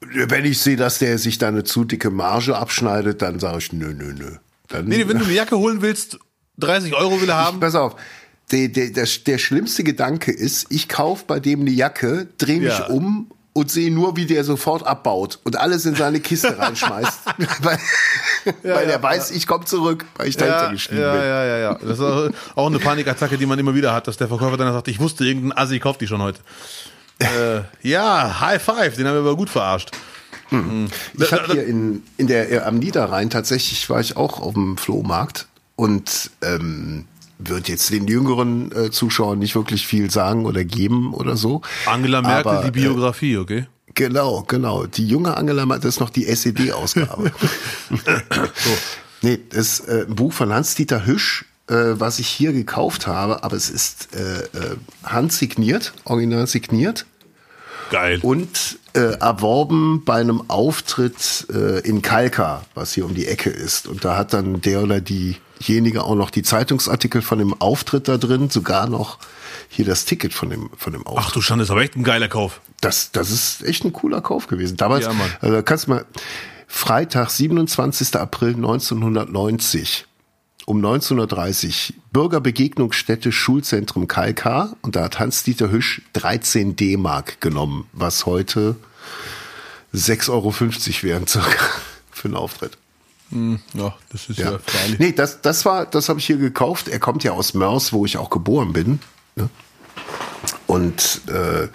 Wenn ich sehe, dass der sich da eine zu dicke Marge abschneidet, dann sage ich, nö, nö, nö. Dann, Nee, wenn du eine Jacke holen willst, 30 Euro will er haben. Pass auf. Der, der, der, der schlimmste Gedanke ist, ich kaufe bei dem eine Jacke, drehe mich Ja. um und sehe nur, wie der sofort abbaut und alles in seine Kiste reinschmeißt. weil weil ja, er weiß, ich komme zurück, weil ich dahinter Ja, geschrieben ja, bin. ja, ja, ja. Das ist auch auch eine Panikattacke, die man immer wieder hat, dass der Verkäufer dann sagt, ich wusste, irgendein Assi kauft die schon heute. Äh, ja, High Five, den haben wir aber gut verarscht. Ich habe hier in, in der, äh, am Niederrhein tatsächlich war ich auch auf dem Flohmarkt und ähm, wird jetzt den jüngeren äh, Zuschauern nicht wirklich viel sagen oder geben oder so. Angela Merkel, Aber, die Biografie, okay? Genau, genau. Die junge Angela Merkel, das ist noch die SED-Ausgabe. so. Nee, das ist äh, ein Buch von Hans-Dieter Hüsch, äh, was ich hier gekauft habe, aber es ist äh, äh, handsigniert, original signiert. Geil. Und äh, erworben bei einem Auftritt äh, in Kalka, was hier um die Ecke ist. Und da hat dann der oder diejenige auch noch die Zeitungsartikel von dem Auftritt da drin, sogar noch hier das Ticket von dem, von dem Auftritt. Ach du Schande, ist aber echt ein geiler Kauf. Das, das ist echt ein cooler Kauf gewesen. Damals, Ja, also kannst du mal, Freitag, 27. April 1990, um 1930, Bürgerbegegnungsstätte Schulzentrum Kalkar und da hat Hans-Dieter Hüsch 13 D-Mark genommen, was heute 6,50 Euro wären circa für einen Auftritt. Ja, das ist ja, Ja. freilich. Nee, das, das war, das habe ich hier gekauft. Er kommt ja aus Mörs, wo ich auch geboren bin. Ne? Und äh,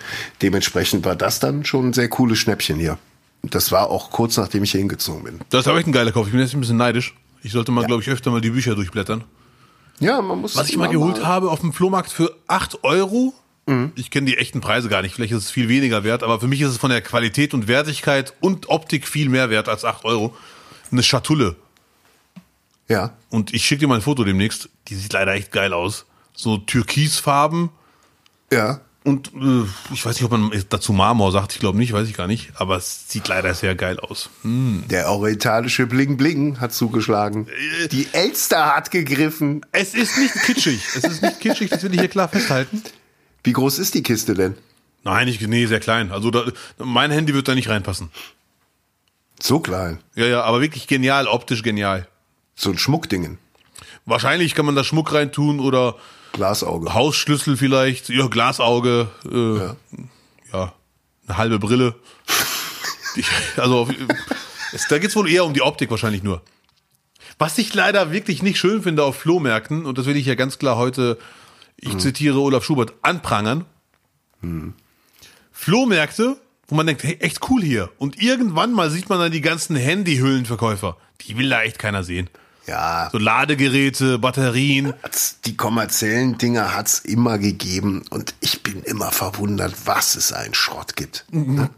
dementsprechend war das dann schon ein sehr cooles Schnäppchen hier. Das war auch kurz nachdem ich hier hingezogen bin. Das aber echt ein geiler Kauf. Ich bin jetzt ein bisschen neidisch. Ich sollte mal, glaube ich, öfter mal die Bücher durchblättern. Ja, man muss. Was ich mal geholt habe auf dem Flohmarkt für 8 Euro. Mhm. Ich kenne die echten Preise gar nicht. Vielleicht ist es viel weniger wert, aber für mich ist es von der Qualität und Wertigkeit und Optik viel mehr wert als 8 Euro. Eine Schatulle. Ja, Und ich schicke dir mal ein Foto demnächst. Die sieht leider echt geil aus. So türkisfarben. ja. Und äh, ich weiß nicht, ob man dazu Marmor sagt. Ich glaube nicht, weiß ich gar nicht. Aber es sieht leider sehr geil aus. Der orientalische Bling Bling hat zugeschlagen. Äh. Die Elster hat gegriffen. Es ist nicht kitschig. Es ist nicht kitschig, das will ich hier klar festhalten. Wie groß ist die Kiste denn? Nein, ich, nee, sehr klein. Also da, mein Handy wird da nicht reinpassen. So klein. Ja, ja, aber wirklich genial, optisch genial. So ein Schmuckdingen. Wahrscheinlich kann man da Schmuck reintun oder Glasauge. Hausschlüssel vielleicht, ja, Glasauge, äh, ja. eine halbe Brille. Ich, also auf, es, da geht's wohl eher um die Optik wahrscheinlich nur. Was ich leider wirklich nicht schön finde auf Flohmärkten, und das will ich ja ganz klar heute, ich zitiere Olaf Schubert, anprangern. Flohmärkte, wo man denkt, hey, echt cool hier. Und irgendwann mal sieht man dann die ganzen Handyhüllenverkäufer. Die will da echt keiner sehen. Ja, So Ladegeräte, Batterien. Die kommerziellen Dinger hat's immer gegeben und ich bin immer verwundert, was es ein Schrott gibt.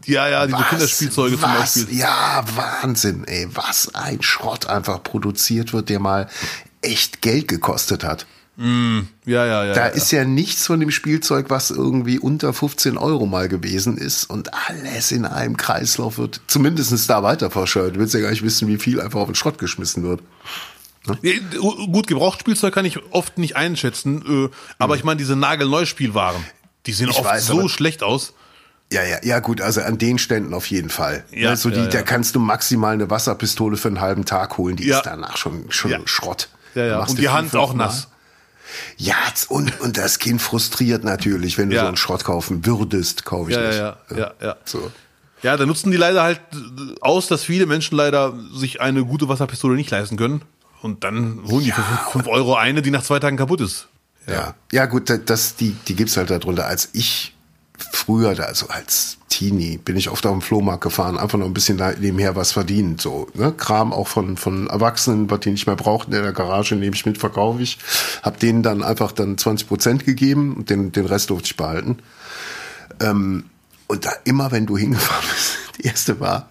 Ja, ja, diese Was, Kinderspielzeuge zum was, Beispiel. Ja, Wahnsinn, ey, was ein Schrott einfach produziert wird, der mal echt Geld gekostet hat. Ja, ja, ja. Da ja. ist ja nichts von dem Spielzeug, was irgendwie unter 15 Euro mal gewesen ist und alles in einem Kreislauf wird zumindest da weiter verscheuert. Du willst ja gar nicht wissen, wie viel einfach auf den Schrott geschmissen wird. Nee, Gut, Gebrauchtspielzeug kann ich oft nicht einschätzen, äh, aber ich meine, diese Nagelneuspielwaren, die sehen Ich oft weiß, so schlecht aus. Ja, ja, ja, gut, also an den Ständen auf jeden Fall. Ja, also die, ja, ja. da kannst du maximal eine Wasserpistole für einen halben Tag holen, die ist danach schon, schon. Schrott. Ja, ja. Und die Hand auch Mal. nass. Ja, und, und das Kind frustriert natürlich, wenn du so einen Schrott kaufen würdest, kaufe ich Ja, nicht. ja, ja, ja, ja. So. Ja, da nutzen die leider halt äh, aus, dass viele Menschen leider sich eine gute Wasserpistole nicht leisten können. Und dann holen die für 5 Euro eine, die nach zwei Tagen kaputt ist. Ja. ja, gut, da- das, die, die gibt's halt darunter. Als ich früher, da, also als Teenie, bin ich oft auf dem Flohmarkt gefahren, einfach noch ein bisschen nebenher was verdienen. So, ne? Kram auch von, von Erwachsenen, was die nicht mehr brauchten in der Garage, nehme ich mit, verkaufe ich. Hab denen dann einfach dann 20 Prozent gegeben und den, den Rest durfte ich behalten. Ähm, und da immer, wenn du hingefahren bist, die erste war,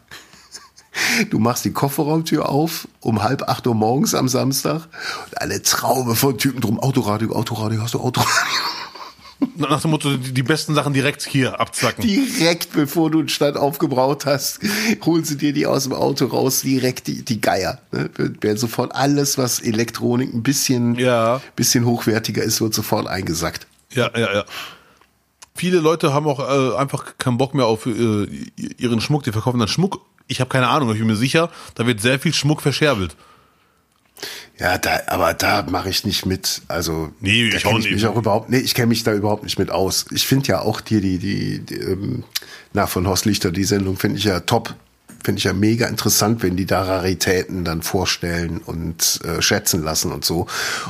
Du machst die Kofferraumtür auf um halb acht Uhr morgens am Samstag und eine Traube von Typen drum. Autoradio, Autoradio, hast du Autoradio? Nach dem Motto, die, die besten Sachen direkt hier abzwacken. Direkt bevor du einen Stand aufgebraut hast, holen sie dir die aus dem Auto raus, direkt die, die Geier. Ne? Werden sofort alles, was Elektronik ein bisschen, Ja. bisschen hochwertiger ist, wird sofort eingesackt. Ja, ja, ja. Viele Leute haben auch äh, einfach keinen Bock mehr auf äh, ihren Schmuck. Die verkaufen dann Schmuck. Ich habe keine Ahnung, ich bin mir sicher, da wird sehr viel Schmuck verscherbelt. Ja, da, aber da mache ich nicht mit. Also Nee, ich auch ich mich auch überhaupt. Nee, ich kenne mich da überhaupt nicht mit aus. Ich finde ja auch dir die die, die ähm, na von Horst Lichter die Sendung finde ich ja top. Finde ich ja mega interessant, wenn die da Raritäten dann vorstellen und äh, schätzen lassen und so.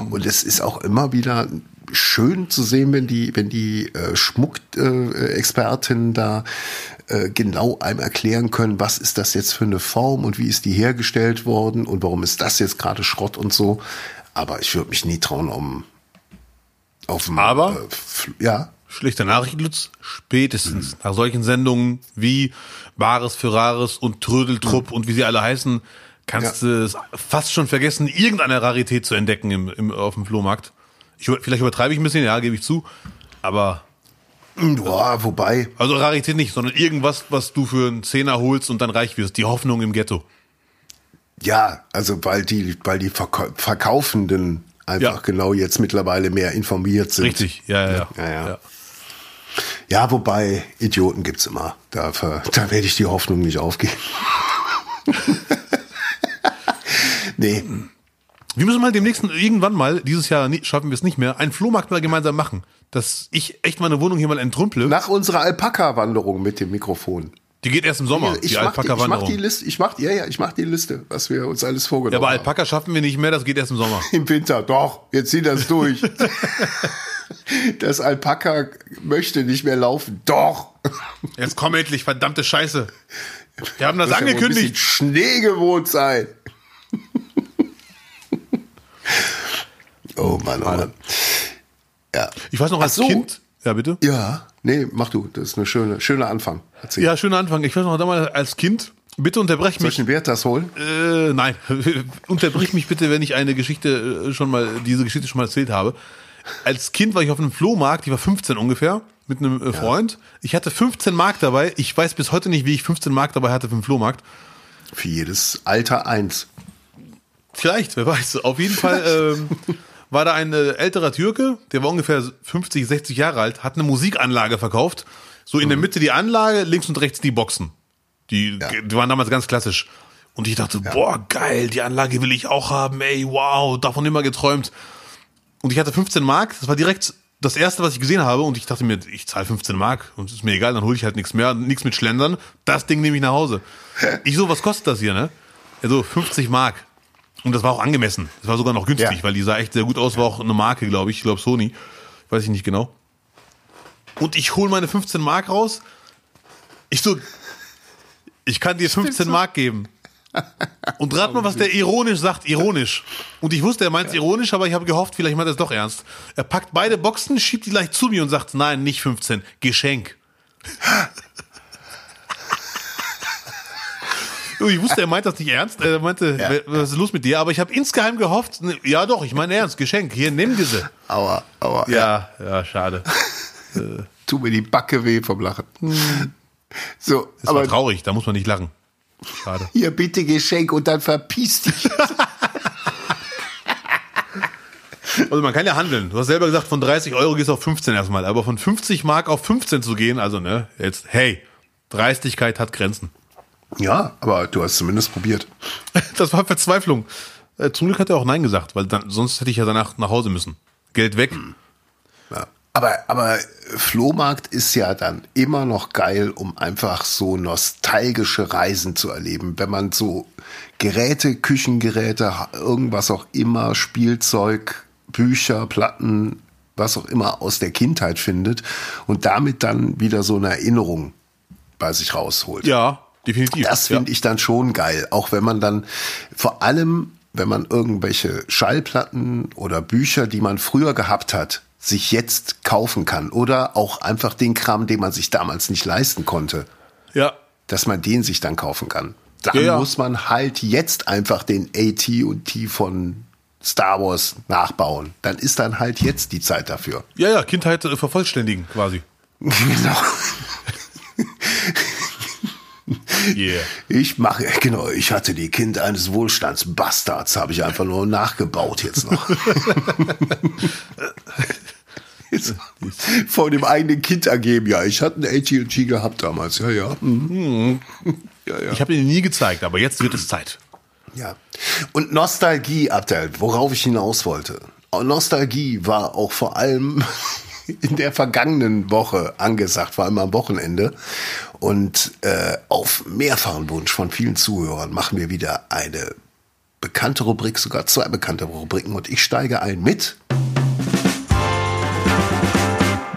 Und es ist auch immer wieder schön zu sehen, wenn die, wenn die äh, Schmuckexpertinnen äh, da äh, genau einem erklären können, was ist das jetzt für eine Form und wie ist die hergestellt worden und warum ist das jetzt gerade Schrott und so. Aber ich würde mich nie trauen, um Auf dem, Aber- äh, ja, Schlechte Nachricht, Lutz, spätestens nach solchen Sendungen wie Bares für Rares und Trödeltrupp und wie sie alle heißen, kannst du es fast schon vergessen, irgendeine Rarität zu entdecken im, im, auf dem Flohmarkt. Ich, vielleicht übertreibe ich ein bisschen, ja, gebe ich zu. Aber, Boah, wobei, also Rarität nicht, sondern irgendwas, was du für einen Zehner holst und dann reich wirst. Die Hoffnung im Ghetto. ja, also weil die, weil die Verkau Verkaufenden einfach Ja. genau jetzt mittlerweile mehr informiert sind. Richtig, ja, ja, ja. Ja, ja. Ja, wobei Idioten gibt's immer. Da, da werde ich die Hoffnung nicht aufgeben. nee, Wir müssen mal demnächst irgendwann mal, dieses Jahr schaffen wir es nicht mehr, einen Flohmarkt mal gemeinsam machen. Dass ich echt meine Wohnung hier mal entrümple. nach unserer Alpaka-Wanderung mit dem Mikrofon. Die geht erst im Sommer, ich die mach die, ich mach Alpaka-Wanderung. die Liste, ich mach, ja, ja, ich mach die Liste, was wir uns alles Ja, vorgenommen aber haben. Alpaka schaffen wir nicht mehr, das geht erst im Sommer. Im Winter, doch, jetzt zieh das durch. das Alpaka möchte nicht mehr laufen. Doch. Jetzt komm endlich, verdammte Scheiße. Wir haben das ja bisschen angekündigt. Schnee gewohnt sein. Oh Mann. Ja. Ich weiß noch als so. Kind. Ja, bitte? Ja, nee, mach du. Das ist eine schöne, schöner Anfang. Erzähl. Ja, schöner Anfang. Ich weiß noch damals als Kind. Bitte unterbrech Soll mich. ich den Wert das holen? Äh, nein, unterbrich mich bitte, wenn ich eine Geschichte äh, schon mal, diese Geschichte schon mal erzählt habe. Als Kind war ich auf einem Flohmarkt, ich war 15 ungefähr, mit einem äh, Freund. Ich hatte 15 Mark dabei. Ich weiß bis heute nicht, wie ich 15 Mark dabei hatte für den Flohmarkt. Für jedes Alter eins. Vielleicht, wer weiß. Auf jeden Fall ähm, war da ein äh, älterer Türke, der war ungefähr 50, 60 Jahre alt, hat eine Musikanlage verkauft. So in der Mitte die Anlage, links und rechts die Boxen. Die, Ja. die waren damals ganz klassisch. Und ich dachte, boah, geil, die Anlage will ich auch haben, ey, wow, davon immer geträumt. Und ich hatte 15 Mark, das war direkt das erste, was ich gesehen habe. Und ich dachte mir, ich zahle 15 Mark und ist mir egal, dann hole ich halt nichts mehr, nichts mit Schlendern. Das Ding nehme ich nach Hause. Ich so, was kostet das hier, ne? Er so, 50 Mark. Und das war auch angemessen. Das war sogar noch günstig, Ja. weil die sah echt sehr gut aus, war auch eine Marke, glaube ich. Ich glaube Sony. Weiß ich nicht genau. Und ich hole meine 15 Mark raus. Ich so, ich kann dir 15 Mark geben. Und rat mal, was der ironisch sagt, ironisch. Und ich wusste, er meint ironisch, aber ich habe gehofft, vielleicht meint er es doch ernst. Er packt beide Boxen, schiebt die gleich zu mir und sagt, nein, nicht 15, Geschenk. Und ich wusste, er meint das nicht ernst. Er meinte, was ist los mit dir? Aber ich habe insgeheim gehofft, ne, ja doch, ich meine ernst, Geschenk. Hier, nimm diese. Aua, aua. Ja, ja, schade. Tu mir die Backe weh vom Lachen. So, Das war aber traurig, da muss man nicht lachen. Schade. hier bitte Geschenk und dann verpiss dich. Also man kann ja handeln. Du hast selber gesagt, von 30 Euro gehst du auf 15 erstmal. Aber von 50 Mark auf 15 zu gehen, also ne, jetzt, hey, Dreistigkeit hat Grenzen. Ja, aber du hast zumindest probiert. Das war Verzweiflung. Äh, Zum Glück hat er auch Nein gesagt, weil dann, sonst hätte ich ja danach nach Hause müssen. Geld weg. Ja. Aber, aber Flohmarkt ist ja dann immer noch geil, um einfach so nostalgische Reisen zu erleben. Wenn man so Geräte, Küchengeräte, irgendwas auch immer, Spielzeug, Bücher, Platten, was auch immer aus der Kindheit findet und damit dann wieder so eine Erinnerung bei sich rausholt. Ja, definitiv. Das ja. finde ich dann schon geil. Auch wenn man dann, vor allem, wenn man irgendwelche Schallplatten oder Bücher, die man früher gehabt hat, sich jetzt kaufen kann. Oder auch einfach den Kram, den man sich damals nicht leisten konnte, Ja, dass man den sich dann kaufen kann. Dann Ja, ja. muss man halt jetzt einfach den AT und T von Star Wars nachbauen. Dann ist dann halt jetzt die Zeit dafür. ja, ja, Kindheit äh, vervollständigen quasi. genau. Yeah. Ich mache, genau, ich hatte die Kind eines Wohlstandsbastards, habe ich einfach nur nachgebaut jetzt noch. Jetzt Vor dem eigenen Kind ergeben, ja, ich hatte ein AT&T gehabt damals, ja, ja. Mhm. Ja, ja. Ich habe ihn nie gezeigt, aber jetzt wird es Zeit. ja. Und Nostalgie, Abdel, worauf ich hinaus wollte. Nostalgie war auch vor allem in der vergangenen Woche angesagt, vor allem am Wochenende. Und äh, auf mehrfachen Wunsch von vielen Zuhörern machen wir wieder eine bekannte Rubrik, sogar zwei bekannte Rubriken. Und ich steige ein mit.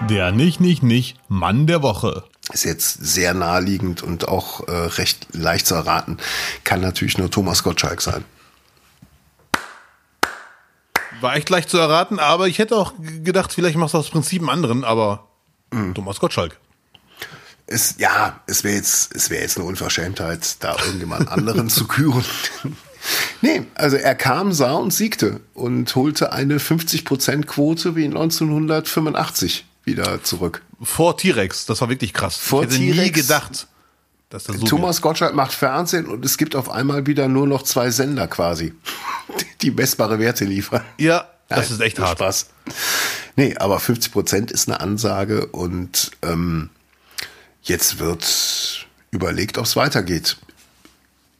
Der nicht, nicht, nicht Mann der Woche. Ist jetzt sehr naheliegend und auch äh, recht leicht zu erraten. Kann natürlich nur Thomas Gottschalk sein. War echt leicht zu erraten, aber ich hätte auch gedacht, vielleicht machst du aus Prinzip einen anderen, aber Mhm. Thomas Gottschalk. Es, ja, es wäre jetzt, es wäre jetzt eine Unverschämtheit, da irgendjemand anderen zu küren. nee, also er kam, sah und siegte und holte eine 50%-Quote wie 1985 wieder zurück. Vor T-Rex, das war wirklich krass. Vor ich hätte nie gedacht, dass das so Thomas Gottschalk macht Fernsehen und es gibt auf einmal wieder nur noch zwei Sender quasi, die messbare Werte liefern. wird. Ja, das Nein, ist echt hart. Spaß. Nee, aber 50 Prozent ist eine Ansage und ähm, jetzt wird überlegt, ob es weitergeht.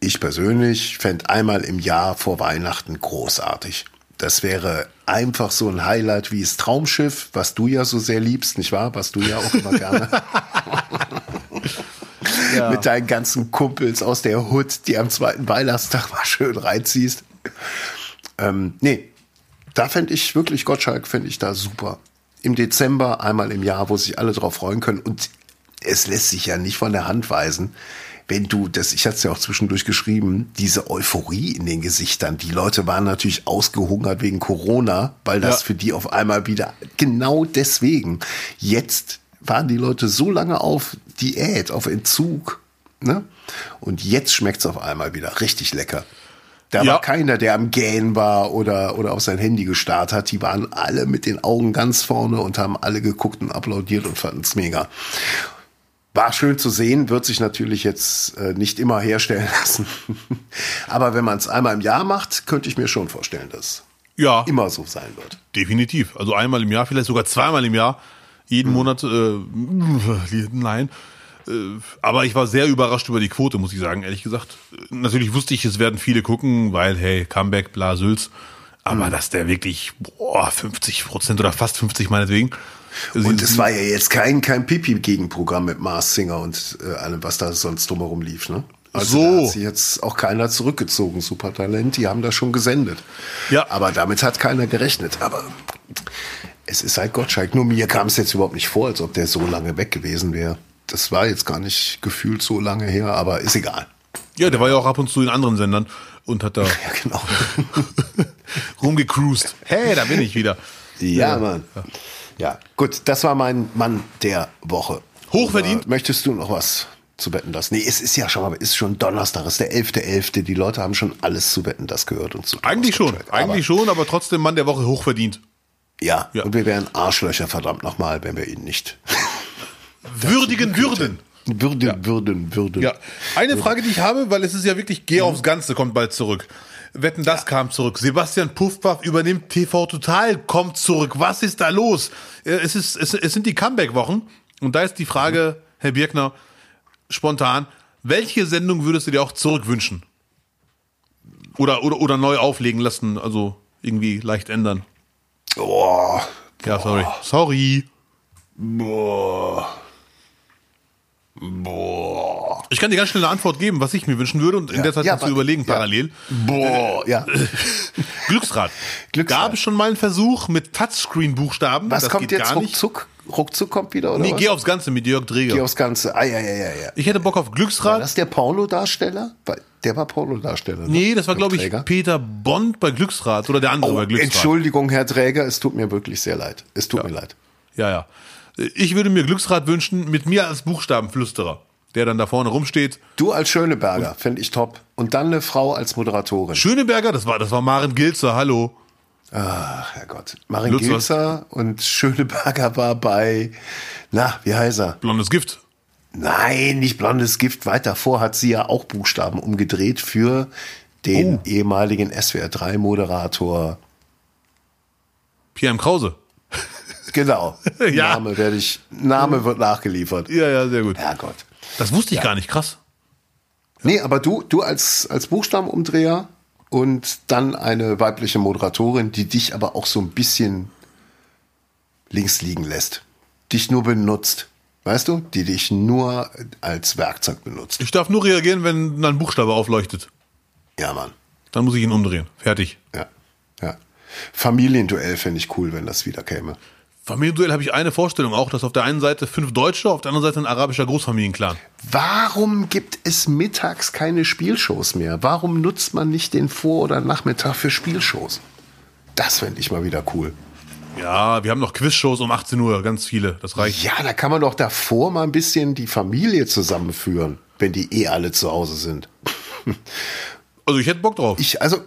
Ich persönlich fände einmal im Jahr vor Weihnachten großartig. Das wäre einfach so ein Highlight wie das Traumschiff, was du ja so sehr liebst, nicht wahr? Was du ja auch immer gerne mit deinen ganzen Kumpels aus der Hut, die am zweiten Weihnachtstag mal schön reinziehst. Ähm, nee, da fände ich wirklich Gottschalk, fände ich da super. Im Dezember, einmal im Jahr, wo sich alle drauf freuen können. Und es lässt sich ja nicht von der Hand weisen, wenn du, das, ich hatte es ja auch zwischendurch geschrieben, diese Euphorie in den Gesichtern. Die Leute waren natürlich ausgehungert wegen Corona, weil das Ja. für die auf einmal wieder, genau deswegen. Jetzt waren die Leute so lange auf Diät, auf Entzug, ne? Und jetzt schmeckt's auf einmal wieder richtig lecker. Da Ja. war keiner, der am Gähnen war oder, oder auf sein Handy gestarrt hat. Die waren alle mit den Augen ganz vorne und haben alle geguckt und applaudiert und fanden es mega. War schön zu sehen, wird sich natürlich jetzt äh, nicht immer herstellen lassen. Aber wenn man es einmal im Jahr macht, könnte ich mir schon vorstellen, dass Ja, immer so sein wird. definitiv. Also einmal im Jahr, vielleicht sogar zweimal im Jahr. Jeden Monat, äh, nein. Äh, Aber ich war sehr überrascht über die Quote, muss ich sagen, ehrlich gesagt. Natürlich wusste ich, es werden viele gucken, weil, hey, Comeback, bla, Sülz. Aber dass der wirklich, boah, 50 Prozent oder fast 50 meinetwegen. Und es war ja jetzt kein, kein Pipi-Gegenprogramm mit Mars Singer und äh, allem, was da sonst drumherum lief, ne? Also So. da hat sich jetzt auch keiner zurückgezogen, Supertalent, die haben das schon gesendet. Ja. Aber damit hat keiner gerechnet. Aber es ist halt Gottschalk. Nur mir kam es jetzt überhaupt nicht vor, als ob der so lange weg gewesen wäre. Das war jetzt gar nicht gefühlt so lange her, aber ist egal. Ja, der war ja auch ab und zu in anderen Sendern und hat da Ja, genau. rumgecruised. Hey, da bin ich wieder. ja, Mann. Ja, gut, das war mein Mann der Woche. Hochverdient. Oder möchtest du noch was zu wetten das? Nee, es ist ja schon ist schon Donnerstag, es ist der 11.11. Die Leute haben schon alles zu wetten, das gehört und zu Eigentlich schon, eigentlich schon, aber trotzdem Mann der Woche hochverdient. Ja, Ja. und wir wären Arschlöcher, verdammt nochmal, wenn wir ihn nicht Würdigen würden. würden, würden, würden. Ja, eine Frage, die ich habe, weil es ist ja wirklich, geh aufs Ganze, kommt bald zurück. Wetten, das kam zurück. Sebastian Puffpaff übernimmt TV Total, kommt zurück. Was ist da los? Äh, Es, ist, es, es sind die Comeback-Wochen. Und da ist die Frage, Herr Birkner, spontan, welche Sendung würdest du dir auch zurückwünschen? Oder, oder, oder neu auflegen lassen, also irgendwie leicht ändern. Boah, Ja, sorry. Sorry. boah, boah, Ich kann dir ganz schnell eine Antwort geben, was ich mir wünschen würde und in der Zeit Ja, kannst du aber- überlegen ja. parallel. boah, ja. Glücksrad. Glücksrad. Gab es schon mal einen Versuch mit Touchscreen-Buchstaben? Was das kommt geht jetzt gar nicht. ruckzuck? Ruckzuck kommt wieder, oder Nee, was? geh aufs Ganze mit Jörg Dreger. Geh aufs Ganze. Ah, ja, ja, ja, ja. ich hätte Bock auf War Glücksrad. das der Porno-Darsteller? Weil Der war Porno-Darsteller. ne? nee, das war, glaube ich. Peter Bond bei Glücksrad oder der andere Oh, bei Glücksrad. Entschuldigung, Herr Träger, es tut mir wirklich sehr leid. Es tut mir leid. Ja, ja. Ich würde mir Glücksrad wünschen mit mir als Buchstabenflüsterer, der dann da vorne rumsteht. Du als Schöneberger, fände ich top. Und dann eine Frau als Moderatorin. Schöneberger, das war, das war Maren Gilzer, hallo. Ach, Herrgott. Marin Lutz? Gilzer und Schöneberger war bei, na, wie heißt er? Blondes Gift. Nein, nicht blondes Gift. Weiter vor hat sie ja auch Buchstaben umgedreht für den Oh. ehemaligen SWR3-Moderator. Pierre M. Krause. Genau. Ja. Name werde ich, Name wird nachgeliefert. Ja, ja, sehr gut. Herrgott. Das wusste ich gar nicht, krass. Nee, aber du, du als, als Buchstabenumdreher und dann eine weibliche Moderatorin, die dich aber auch so ein bisschen links liegen lässt. Dich nur benutzt. Weißt du? Die dich nur als Werkzeug benutzt. Ich darf nur reagieren, wenn ein Buchstabe aufleuchtet. Ja, Mann. Dann muss ich ihn umdrehen. Fertig. Ja. Ja. Familienduell fände ich cool, wenn das wieder käme. Familienduell habe ich eine Vorstellung auch, dass auf der einen Seite fünf Deutsche, auf der anderen Seite ein arabischer Großfamilienclan. Warum gibt es mittags keine Spielshows mehr? Warum nutzt man nicht den Vor- oder Nachmittag für Spielshows? Das fände ich mal wieder cool. Ja, wir haben noch Quizshows um 18 Uhr, ganz viele. Das reicht. Ja, da kann man doch davor mal ein bisschen die Familie zusammenführen, wenn die eh alle zu Hause sind. Also ich hätte Bock drauf. Ich, also,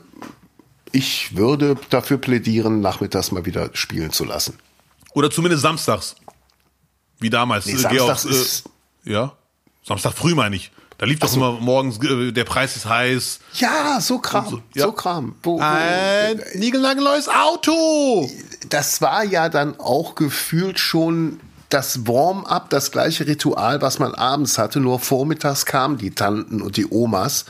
ich würde dafür plädieren, nachmittags mal wieder spielen zu lassen. Oder zumindest samstags. Wie damals. Nee, Äh, samstags auf, ist- äh, ja. Samstag früh meine ich. Da lief doch immer morgens, äh, der Preis ist heiß. Ja, so Kram, so, so, ja. Kram. Wo, wo, Ein niegelnagelneues Auto. das war ja dann auch gefühlt schon das Warm-up, das gleiche Ritual, was man abends hatte, nur vormittags kamen die Tanten und die Omas,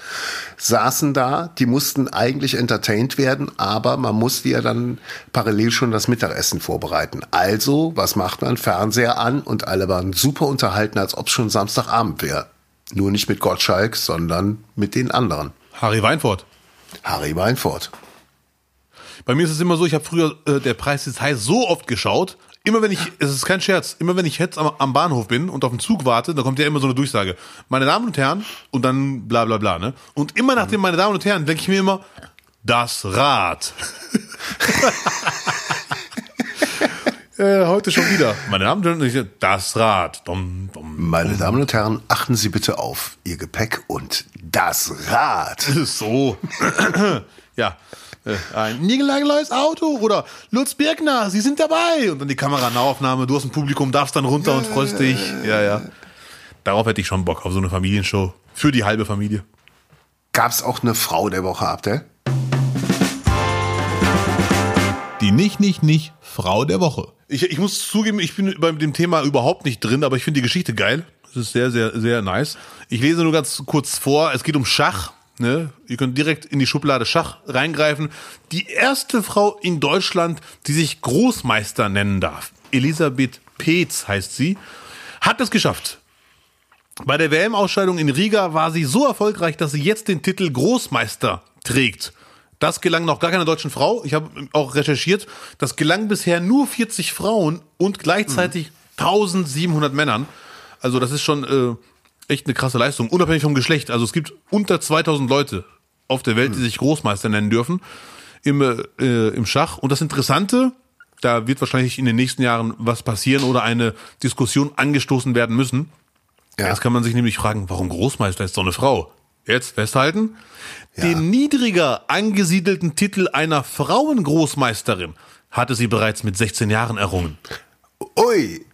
saßen da, die mussten eigentlich entertained werden, aber man musste ja dann parallel schon das Mittagessen vorbereiten. Also, was macht man? Fernseher an und alle waren super unterhalten, als ob es schon Samstagabend wäre. Nur nicht mit Gottschalk, sondern mit den anderen. Harry Weinfurt. Harry Weinfurt. Bei mir ist es immer so, ich habe früher äh, der Preis ist heiß so oft geschaut. Immer wenn ich, es ist kein Scherz, immer wenn ich jetzt am, am Bahnhof bin und auf den Zug warte, da kommt ja immer so eine Durchsage. Meine Damen und Herren, und dann bla bla bla, ne? Und immer nachdem meine Damen und Herren, denke ich mir immer, das Rad. äh, heute schon wieder. Meine Damen und Herren, das Rad. Dum, dum. Meine Damen und Herren, achten Sie bitte auf Ihr Gepäck und das Rad. So. ja. Äh, Ein niegelnagelneues Auto oder Lutz Birkner, Sie sind dabei. Und dann die Kameranahaufnahme, du hast ein Publikum, darfst dann runter und freust dich. Ja, ja. Darauf hätte ich schon Bock, auf so eine Familienshow. Für die halbe Familie. Gab's auch eine Frau der Woche, Abdel? Die nicht, nicht, nicht Frau der Woche. Ich, ich muss zugeben, ich bin bei dem Thema überhaupt nicht drin, aber ich finde die Geschichte geil. Das ist sehr, sehr, sehr nice. Ich lese nur ganz kurz vor. Es geht um Schach. Ne? Ihr könnt direkt in die Schublade Schach reingreifen. Die erste Frau in Deutschland, die sich Großmeister nennen darf, Elisabeth Peetz heißt sie, hat es geschafft. Bei der WM-Ausscheidung in Riga war sie so erfolgreich, dass sie jetzt den Titel Großmeister trägt. Das gelang noch gar keiner deutschen Frau. Ich habe auch recherchiert. Das gelang bisher nur 40 Frauen und gleichzeitig 1700 Männern. Also das ist schon äh, echt eine krasse Leistung, unabhängig vom Geschlecht. Also es gibt unter 2000 Leute auf der Welt, die sich Großmeister nennen dürfen im, äh, im Schach. Und das Interessante, da wird wahrscheinlich in den nächsten Jahren was passieren oder eine Diskussion angestoßen werden müssen. Ja. Jetzt kann man sich nämlich fragen, warum Großmeister ist so eine Frau? Jetzt festhalten. Den niedriger angesiedelten Titel einer Frauengroßmeisterin hatte sie bereits mit 16 Jahren errungen. Ui.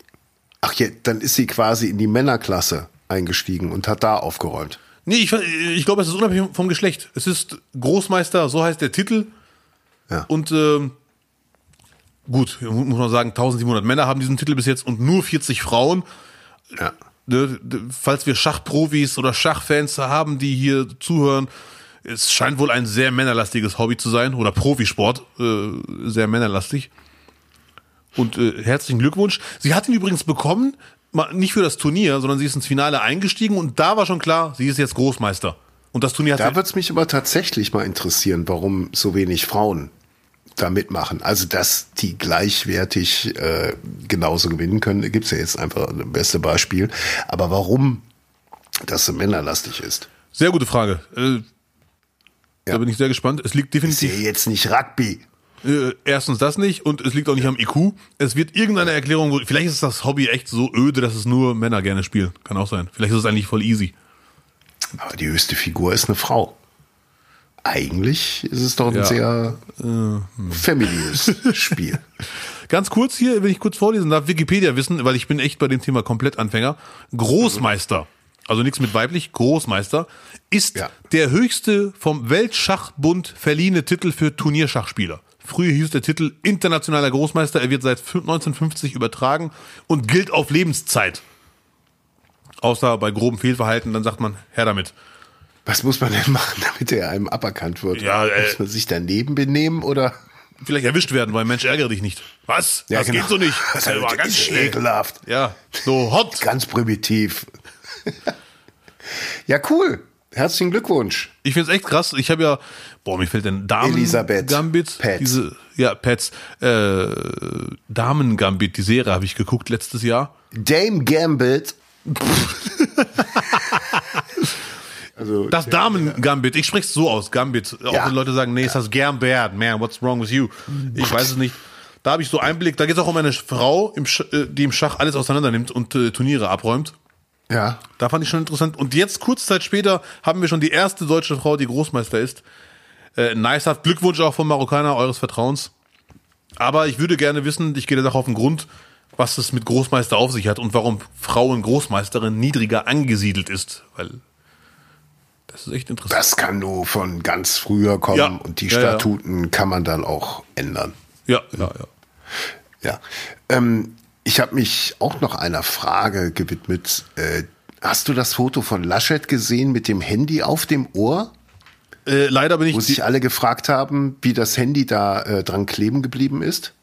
Ach ja, dann ist sie quasi in die Männerklasse eingestiegen und hat da aufgeräumt. Nee, ich, ich glaube, es ist unabhängig vom Geschlecht. Es ist Großmeister, so heißt der Titel. Ja. Und ähm, gut, muss man sagen, 1700 Männer haben diesen Titel bis jetzt und nur 40 Frauen. Ja. D- falls wir Schachprofis oder Schachfans haben, die hier zuhören, es scheint wohl ein sehr männerlastiges Hobby zu sein oder Profisport, äh, sehr männerlastig. Und äh, herzlichen Glückwunsch. Sie hat ihn übrigens bekommen, nicht für das Turnier, sondern sie ist ins Finale eingestiegen und da war schon klar, sie ist jetzt Großmeister. Und das Turnier hat Da sie, wird's mich aber tatsächlich mal interessieren, warum so wenig Frauen da mitmachen. Also, dass die gleichwertig äh, genauso gewinnen können, gibt's ja jetzt einfach ein beste Beispiel. Aber warum das so männerlastig ist? sehr gute Frage. Äh, Da Ja. bin ich sehr gespannt. Es liegt Ist ja definitiv jetzt nicht Rugby. Äh, erstens das nicht und es liegt auch nicht am IQ. Es wird irgendeine Erklärung, wo- vielleicht ist das Hobby echt so öde, dass es nur Männer gerne spielen. Kann auch sein. Vielleicht ist es eigentlich voll easy. Aber die höchste Figur ist eine Frau. Eigentlich ist es doch ein Ja. sehr familiäres Spiel. Ganz kurz hier, wenn ich kurz vorlesen darf, Wikipedia wissen, weil ich bin echt bei dem Thema komplett Anfänger. Großmeister, also nichts mit weiblich, Großmeister, ist Ja. der höchste vom Weltschachbund verliehene Titel für Turnierschachspieler. Früher hieß der Titel internationaler Großmeister, er wird seit 1950 übertragen und gilt auf Lebenszeit. Außer bei grobem Fehlverhalten, dann sagt man, her damit. Was muss man denn machen, damit er einem aberkannt wird? Ja, äh, muss man sich daneben benehmen oder? Vielleicht erwischt werden, weil Mensch ärgere dich nicht. Was? das genau. geht so nicht. Das Das war ganz ist ekelhaft. Ja, so hot. Ganz primitiv. ja, cool. Herzlichen Glückwunsch. Ich find's echt krass. Ich habe ja, boah, mir fällt denn Damen Elisabeth Gambit, Pets. diese, ja, Pets, äh, Damen Gambit, die Serie habe ich geguckt letztes Jahr. Dame Gambit. Also Das Damen-Gambit, ich spreche es so aus, Gambit. Auch Ja. wenn Leute sagen, nee, ist das Gambit, man, what's wrong with you? Ich weiß es nicht. Da habe ich so Einblick, da geht es auch um eine Frau, äh, die im Schach alles auseinander nimmt und äh, Turniere abräumt. Ja. Da fand ich schon interessant. Und jetzt, kurz Zeit später, haben wir schon die erste deutsche Frau, die Großmeister ist. Äh, nicehaft. Glückwunsch auch vom Marokkaner eures Vertrauens. Aber ich würde gerne wissen, ich gehe der Sache auf den Grund, was es mit Großmeister auf sich hat und warum Frauen Großmeisterin niedriger angesiedelt ist. Weil das ist echt interessant. Das kann nur von ganz früher kommen Ja. und die Ja, ja. Statuten kann man dann auch ändern. Ja, ja, ja. Ja. Ähm, ich habe mich auch noch einer Frage gewidmet. Äh, hast du das Foto von Laschet gesehen mit dem Handy auf dem Ohr? Äh, leider bin ich. Wo sich alle gefragt haben, wie das Handy da äh, dran kleben geblieben ist?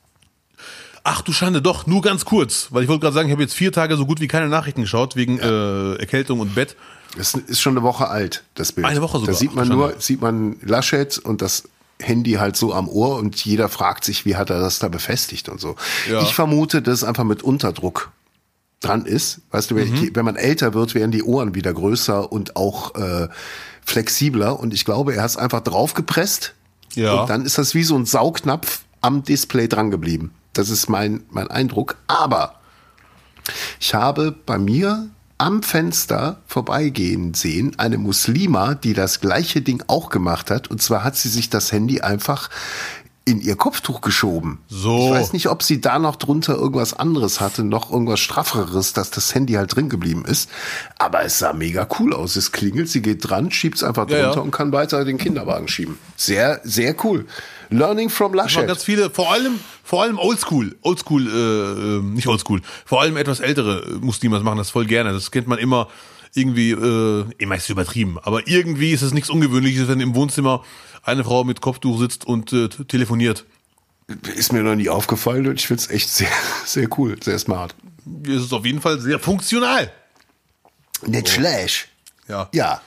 Ach du Schande, doch, nur ganz kurz. Weil ich wollte gerade sagen, ich habe jetzt vier Tage so gut wie keine Nachrichten geschaut, wegen äh, Erkältung und Bett. Das ist schon eine Woche alt, das Bild. Eine Woche sogar. Da sieht man nur, sieht man Laschet und das Handy halt so am Ohr und jeder fragt sich, wie hat er das da befestigt und so. Ja. Ich vermute, dass es einfach mit Unterdruck dran ist. Weißt du, wenn, Mhm. wenn man älter wird, werden die Ohren wieder größer und auch äh, flexibler. Und ich glaube, er hat es einfach draufgepresst. Ja. Und dann ist das wie so ein Saugnapf am Display dran geblieben. Das ist mein, mein Eindruck. Aber ich habe bei mir am Fenster vorbeigehen sehen eine Muslima, die das gleiche Ding auch gemacht hat. Und zwar hat sie sich das Handy einfach in ihr Kopftuch geschoben. So. Ich weiß nicht, ob sie da noch drunter irgendwas anderes hatte, noch irgendwas strafferes, dass das Handy halt drin geblieben ist. Aber es sah mega cool aus. Es klingelt, sie geht dran, schiebt es einfach Ja, drunter ja. und kann weiter den Kinderwagen schieben. Sehr, sehr cool. Learning from Es waren Laschet. ganz viele, vor allem, vor allem Oldschool, Oldschool, äh, äh, nicht Oldschool, vor allem etwas ältere Muslime machen das voll gerne. Das kennt man immer irgendwie, äh, immer ist übertrieben, aber irgendwie ist es nichts Ungewöhnliches, wenn im Wohnzimmer eine Frau mit Kopftuch sitzt und äh, telefoniert. Ist mir noch nie aufgefallen und ich finde es echt sehr, sehr cool, sehr smart. Es ist auf jeden Fall sehr funktional. Nicht schlecht. Ja. Ja.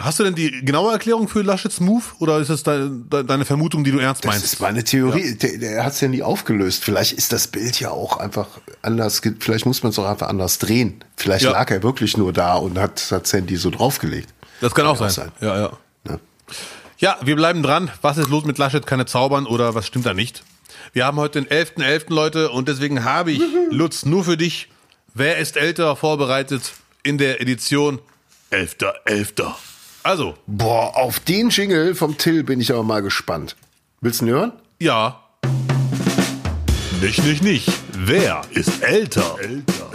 Hast du denn die genaue Erklärung für Laschets Move oder ist es de, de, deine Vermutung, die du ernst Das meinst? ist meine Theorie. Der, der hat es ja nie aufgelöst. Vielleicht ist das Bild ja auch einfach anders. Vielleicht muss man es auch einfach anders drehen. Vielleicht Ja. lag er wirklich nur da und hat hat das Handy so draufgelegt. Das kann, auch ja sein. auch sein. Ja, ja. Ne? Ja, wir bleiben dran. Was ist los mit Laschet? Keine zaubern oder was stimmt da nicht? Wir haben heute den 11.11. Leute und deswegen habe ich, Lutz, nur für dich, wer ist älter vorbereitet in der Edition 11.11. Also, Boah, auf den Jingle vom Till bin ich aber mal gespannt. Willst du ihn hören? ja. Nicht, nicht, nicht. Wer ist älter? Älter.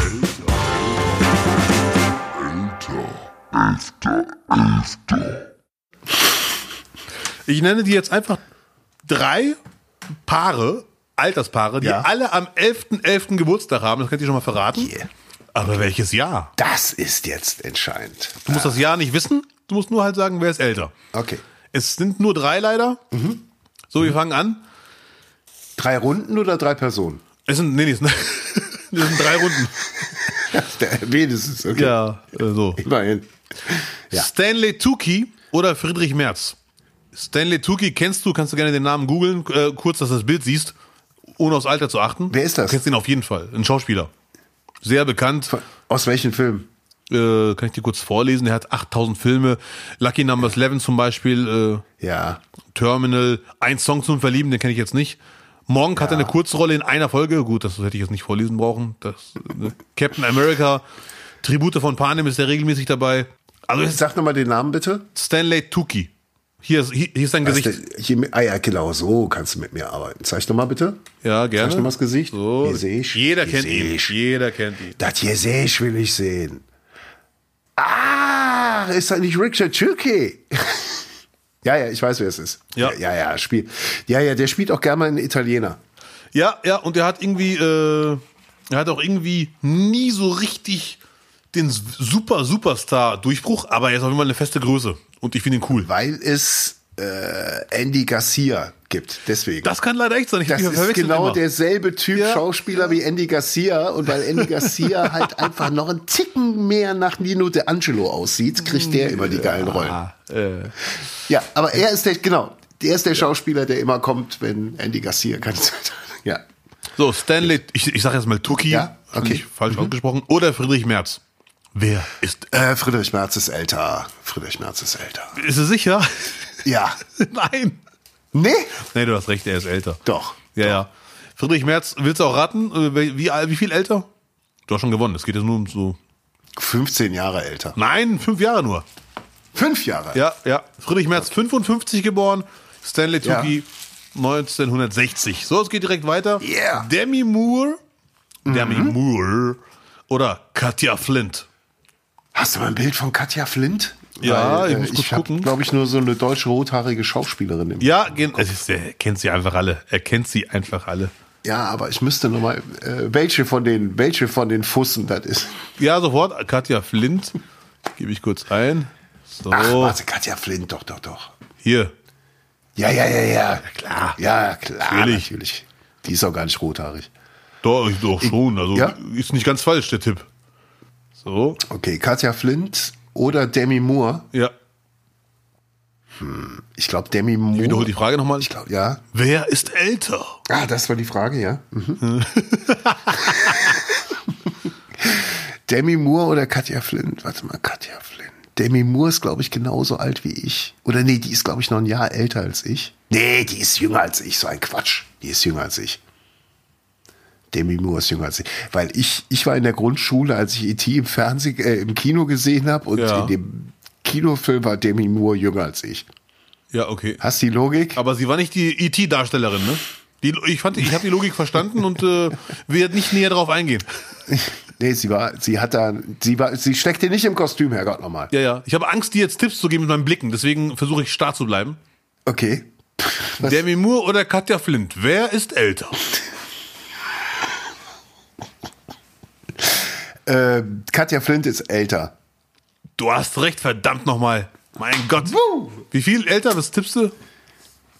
Ich nenne dir jetzt einfach drei Paare, Alterspaare, die Ja. alle am 11.11. Geburtstag haben. Das könnt ihr schon mal verraten. Yeah. Aber welches Jahr? Das ist jetzt entscheidend. Du musst das Jahr nicht wissen. Du musst nur halt sagen, wer ist älter. Okay. Es sind nur drei leider. So, wir fangen an. Drei Runden oder drei Personen? Es sind, nee, nee, es sind, es sind drei Runden. Wenigstens, okay. Ja, äh, so. Immerhin. Ja. Stanley Tucci oder Friedrich Merz? Stanley Tucci kennst du, kannst du gerne den Namen googeln, äh, kurz, dass du das Bild siehst, ohne aufs Alter zu achten. Wer ist das? Du kennst ihn auf jeden Fall, ein Schauspieler. Sehr bekannt, Aus welchem Film? äh, kann ich dir kurz vorlesen, er hat 8000 Filme, Lucky Numbers 11 zum Beispiel, äh, Ja. Terminal, ein Song zum Verlieben, den kenne ich jetzt nicht. Monk hatte eine Kurzrolle in einer Folge, gut, das hätte ich jetzt nicht vorlesen brauchen. Das, äh, Captain America, Tribute von Panem ist er regelmäßig dabei. Also Sag nochmal den Namen bitte. Stanley Tucci. Hier ist, hier, ist Was Gesicht. der- hier, ah ja, genau, so kannst du mit mir arbeiten. Zeig doch mal bitte. Ja, gerne. Zeig doch mal das Gesicht. So, Hier seh ich. jeder Hier kennt ihn. ich. Jeder kennt ihn. Das hier sehe ich, will ich sehen. Ah, ist das nicht Richard Chucky? ja, ja, ich weiß, wer es ist. Ja. ja, ja, spielt. Ja, ja, der spielt auch gerne mal einen Italiener. Ja, ja, und er hat irgendwie, äh, er hat auch irgendwie nie so richtig den super Superstar Durchbruch, aber er ist auf jeden Fall eine feste Größe und ich finde ihn cool. Weil es äh, Andy Garcia gibt. Deswegen. Das kann leider echt sein. Ich Das ist genau immer. derselbe Typ Ja. Schauspieler wie Andy Garcia und weil Andy Garcia halt einfach noch einen Ticken mehr nach Nino De Angelo aussieht, kriegt der immer die geilen Rollen. Ah, äh, Ja, aber er ist der, genau, der ist der Schauspieler, der immer kommt, wenn Andy Garcia keine Zeit hat. Ja. so, Stanley, ich, ich sage jetzt mal Tucci, Ja, okay. falsch ausgesprochen, oder Friedrich Merz. Wer ist. Äh, Friedrich Merz ist älter. Friedrich Merz ist älter. Ist er sicher? Ja. Nein. Nee? Nee, du hast recht, er ist älter. Doch. Ja, ja. Friedrich Merz, willst du auch raten? Äh, Wie, wie, viel älter? Du hast schon gewonnen. Es geht jetzt nur um so. 15 Jahre älter. Nein, fünf Jahre nur. Fünf Jahre? Ja, ja. Friedrich Merz, 55 geboren. Stanley Ja. Tucci, 1960. So, es geht direkt weiter. Yeah. Demi Moore. Demi Moore. Oder Katja Flint. Hast du mal ein Bild von Katja Flint? Ja, ich äh, muss kurz hab, gucken. glaube ich, nur so eine deutsche rothaarige Schauspielerin im Ja, ist, er kennt sie einfach alle. Er kennt sie einfach alle. Ja, aber ich müsste noch mal, äh, welche von den, welche von den Fussen das ist. Ja, sofort. Katja Flint. Gebe ich kurz ein. So, Ach, warte, Katja Flint, doch, doch, doch. hier. Ja, ja, ja, ja. klar. Ja, klar, Natürlich. natürlich. Die ist auch gar nicht rothaarig. Doch, doch schon. Also ja. ist nicht ganz falsch, der Tipp. So, Okay, Katja Flint oder Demi Moore. ja. Ich glaube, Demi Moore. Ich wiederhole die Frage nochmal. Ich glaube, ja. Wer ist älter? Ah, das war die Frage, ja. Mhm. Demi Moore oder Katja Flint? Warte mal, Katja Flint. Demi Moore ist, glaube ich, genauso alt wie ich. Oder nee, die ist, glaube ich, noch ein Jahr älter als ich. Nee, die ist jünger als ich. So ein Quatsch. Die ist jünger als ich. Demi Moore ist jünger als ich. Weil ich, ich war in der Grundschule, als ich E.T. im Fernsehen, äh, im Kino gesehen habe und Ja. in dem Kinofilm war Demi Moore jünger als ich. Ja, okay. Hast du die Logik? Aber sie war nicht die IT-Darstellerin, ne? Die, ich fand, ich habe die Logik verstanden und äh, werde nicht näher drauf eingehen. Nee, sie war, sie hat da, sie war, sie steckte nicht im Kostüm, Herrgott nochmal. Ja, ja. Ich habe Angst, dir jetzt Tipps zu geben mit meinen Blicken, deswegen versuche ich starr zu bleiben. Okay. Was? Demi Moore oder Katja Flint? Wer ist älter? Äh, Katja Flint ist älter. Du hast recht, verdammt nochmal. Mein Gott. Wie viel älter? Was tippst du?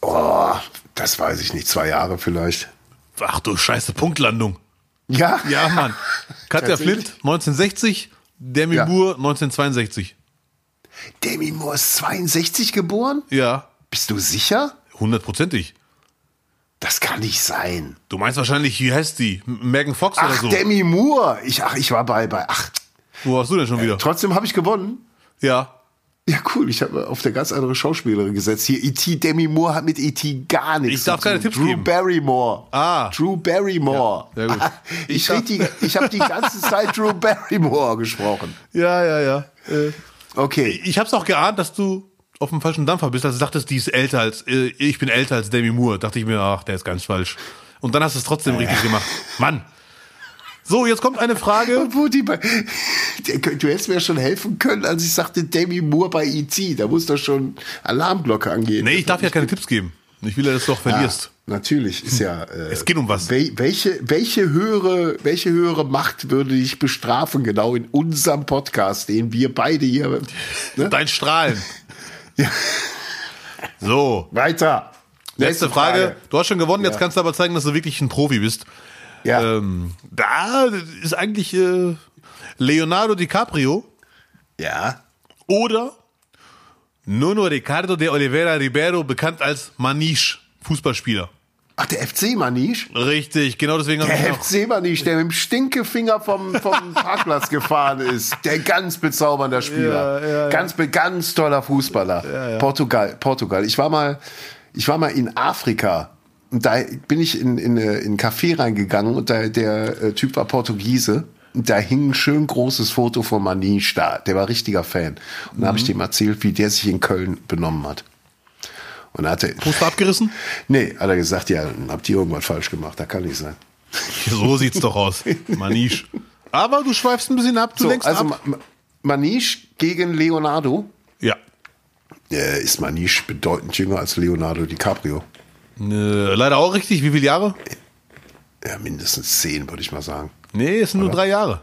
Oh, das weiß ich nicht, zwei Jahre vielleicht. Ach du scheiße, Punktlandung. Ja? Ja, Mann. Katja? Flint 1960, Demi Ja. Moore 1962. Demi Moore ist 62 geboren? Ja, Bist du sicher? hundertprozentig. Das kann nicht sein. Du meinst wahrscheinlich, wie heißt die? Megan Fox oder Ach, so? Demi Moore. Ich, ach, ich war bei, bei, ach, Wo warst du denn schon wieder? trotzdem habe ich gewonnen. Ja. Ja, cool. Ich habe auf eine ganz andere Schauspielerin gesetzt. Hier, E.T. Demi Moore hat mit E.T. gar nichts Ich darf keine Tipps Drew geben. Barrymore. Ah. Drew Barrymore. Ja, sehr gut. Ich, Ich die, ich habe die ganze Zeit Drew Barrymore gesprochen. Ja, ja, ja. Äh, Okay. ich hab's auch geahnt, dass du auf dem falschen Dampfer bist, als du dachtest, die ist älter als, äh, ich bin älter als Demi Moore. Dachte ich mir, ach, der ist ganz falsch. Und dann hast du es trotzdem richtig gemacht. Mann. So, jetzt kommt eine Frage. Wo die bei, Der- du hättest mir schon helfen können, als ich sagte Demi Moore bei E.T. Da muss doch schon Alarmglocke angehen. Nee, ich darf ja keine Tipps geben. Ich will ja, dass du auch verlierst. Ah, natürlich, ist ja. Äh, Es geht um was. wel, welche, welche, höhere, welche höhere Macht würde dich bestrafen, genau in unserem Podcast, den wir beide hier. Ne? Dein Strahlen. So, Weiter. letzte Frage. Du hast schon gewonnen, jetzt kannst du aber zeigen, dass du wirklich ein Profi bist. Ja. Ähm, da ist eigentlich äh, Leonardo DiCaprio ja. oder Nuno Ricardo de Oliveira Ribeiro, bekannt als Maniche, Fußballspieler. Ach, der FC Manisch? Richtig, genau deswegen habe ich Der. FC Manisch, der mit dem Stinkefinger vom, vom Parkplatz gefahren ist. Der ganz bezaubernder Spieler. Ja, ja, ja. Ganz, ganz toller Fußballer. Portugal, Portugal. Ich war mal, ich war mal in Afrika. Und da bin ich in, in, eine- in einen Café reingegangen und da, der äh, Typ war Portugiese. Und da hing ein schön großes Foto von Manisch da. Der war richtiger Fan. Und da habe ich dem erzählt, wie der sich in Köln benommen hat. Und hat er, Poster abgerissen? nee, hat er gesagt, ja, dann habt ihr irgendwas falsch gemacht. Da kann nicht sein. So sieht's doch aus. Maniche. Aber du schweifst ein bisschen ab, du So, lenkst also ab. Ma- Ma- Manish gegen Leonardo. Ja. Äh, ist Manish bedeutend jünger als Leonardo DiCaprio? Äh, leider auch richtig. Wie viele Jahre? Ja, mindestens zehn, würde ich mal sagen. Nee, es sind nur drei Jahre.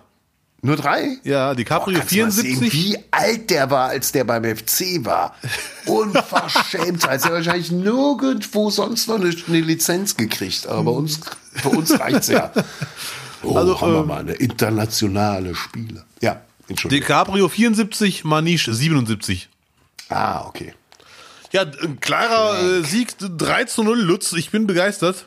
Nur drei? Ja, DiCaprio du mal sehen, 74. wie alt der war, als der beim FC war. Unverschämt. Als er wahrscheinlich nirgendwo sonst noch eine, eine Lizenz gekriegt. Aber bei uns, für uns reicht's ja. Oh, Also, haben wir ähm, mal eine internationale Spieler. Ja, Entschuldigung. DiCaprio 74, Maniche 77. ah, okay. Ja, ein klarer äh, Sieg 3 zu 0, Lutz. Ich bin begeistert.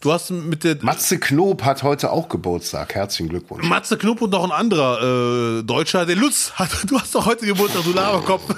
Du hast mit der Matze Knob hat heute auch Geburtstag. Herzlichen Glückwunsch. Matze Knob und noch ein anderer äh, Deutscher, der Lutz. Hat, du hast doch heute Geburtstag, du Laberkopf.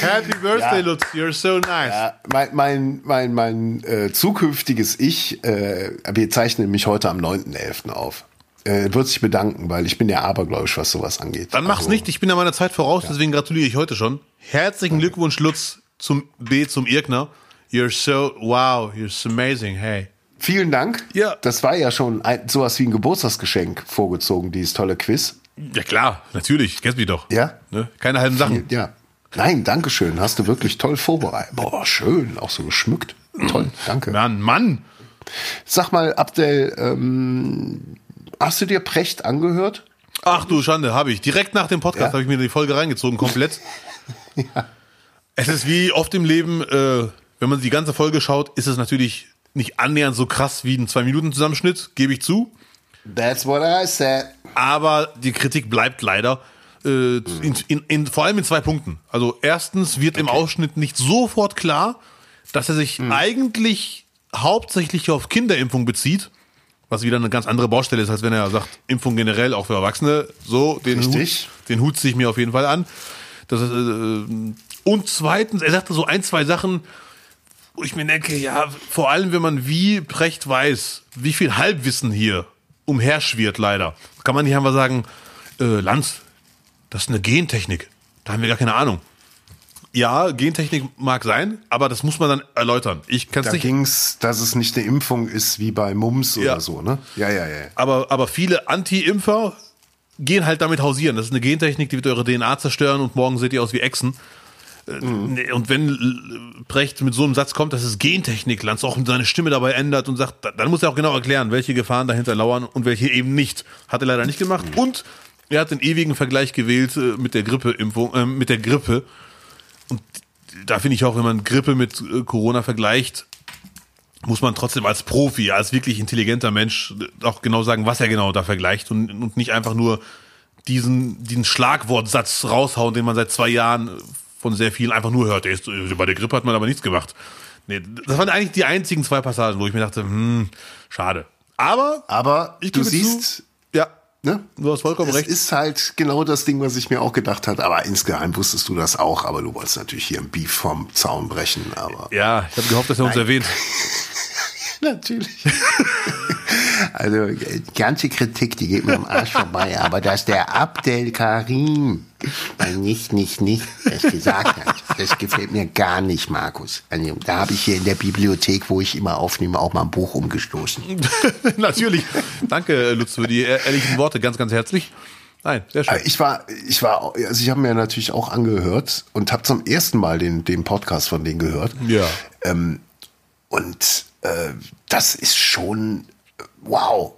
Happy Birthday, Ja. Lutz. You're so nice. Ja, mein mein, mein, mein äh, zukünftiges Ich, äh, wir zeichnen mich heute am 9.11. auf. Äh, wird sich bedanken, weil ich bin ja abergläubisch, was sowas angeht. Dann mach's Also, nicht, ich bin ja meiner Zeit voraus, deswegen gratuliere ich heute schon. Herzlichen Glückwunsch, Lutz, zum B, zum Irkner. You're so, wow, you're so amazing, hey. Vielen Dank. Ja. Das war ja schon ein, sowas wie ein Geburtstagsgeschenk vorgezogen, dieses tolle Quiz. Ja klar, natürlich, kennst mich doch. Ja. Ne? Keine halben Sachen. Ja. Nein, danke schön. Hast du wirklich toll vorbereitet. Boah, schön. Auch so geschmückt. Toll, danke. Mann, Mann. Sag mal, Abdel, ähm, hast du dir Precht angehört? Ach du Schande, habe ich. Direkt nach dem Podcast Ja. habe ich mir die Folge reingezogen, komplett. Es ist wie oft im Leben, äh, wenn man die ganze Folge schaut, ist es natürlich nicht annähernd so krass wie ein Zwei-Minuten-Zusammenschnitt, gebe ich zu. That's what I said. Aber die Kritik bleibt leider. Äh, in, in, in, vor allem in zwei Punkten. Also erstens wird im Ausschnitt nicht sofort klar, dass er sich eigentlich hauptsächlich auf Kinderimpfung bezieht, was wieder eine ganz andere Baustelle ist, als wenn er sagt, Impfung generell auch für Erwachsene. So, den Richtig. Hut, den Hut ziehe ich mir auf jeden Fall an. Das ist, äh, und zweitens, er sagte so ein, zwei Sachen, wo ich mir denke, ja, vor allem, wenn man wie Precht weiß, wie viel Halbwissen hier umherschwirrt, leider, kann man nicht einfach sagen, äh, Lanz, das ist eine Gentechnik. Da haben wir gar keine Ahnung. Ja, Gentechnik mag sein, aber das muss man dann erläutern. Ich kann es Da nicht. ging's, dass es nicht eine Impfung ist wie bei Mumps Ja. oder so, ne? Ja, ja, ja. Aber, aber viele Anti-Impfer gehen halt damit hausieren. Das ist eine Gentechnik, die wird eure DNA zerstören und morgen seht ihr aus wie Echsen. Äh, nee, Und wenn Brecht mit so einem Satz kommt, das ist Gentechnik, Lanz auch seine Stimme dabei ändert und sagt, da- dann muss er auch genau erklären, welche Gefahren dahinter lauern und welche eben nicht. Hat er leider nicht gemacht. Und er hat den ewigen Vergleich gewählt äh, mit der Grippeimpfung, äh, mit der Grippe. Und da finde ich auch, wenn man Grippe mit äh, Corona vergleicht, muss man trotzdem als Profi, als wirklich intelligenter Mensch auch genau sagen, was er genau da vergleicht und, und nicht einfach nur diesen, diesen Schlagwortsatz raushauen, den man seit zwei Jahren von sehr vielen einfach nur hört. Der ist, äh, bei der Grippe hat man aber nichts gemacht. Nee, das waren eigentlich die einzigen zwei Passagen, wo ich mir dachte, hm, schade. Aber, Aber ich du siehst, zu, ja, ne? du hast vollkommen Es recht. ist halt genau das Ding, was ich mir auch gedacht habe. Aber insgeheim wusstest du das auch. Aber du wolltest natürlich hier ein Beef vom Zaun brechen. Aber Ja, ich habe gehofft, dass er uns erwähnt. natürlich. also die ganze Kritik, die geht mir am Arsch vorbei. Aber dass der Abdel Karim nicht, nicht, nicht das gesagt hat, das gefällt mir gar nicht, Markus. Also, da habe ich hier in der Bibliothek, wo ich immer aufnehme, auch mal ein Buch umgestoßen. Natürlich. Danke, Lutz, für die ehrlichen Worte. Ganz, ganz herzlich. Nein, sehr schön. Ich war, ich war, also ich habe mir natürlich auch angehört und habe zum ersten Mal den, den Podcast von denen gehört. Ja. Ähm, und äh, das ist schon äh, wow.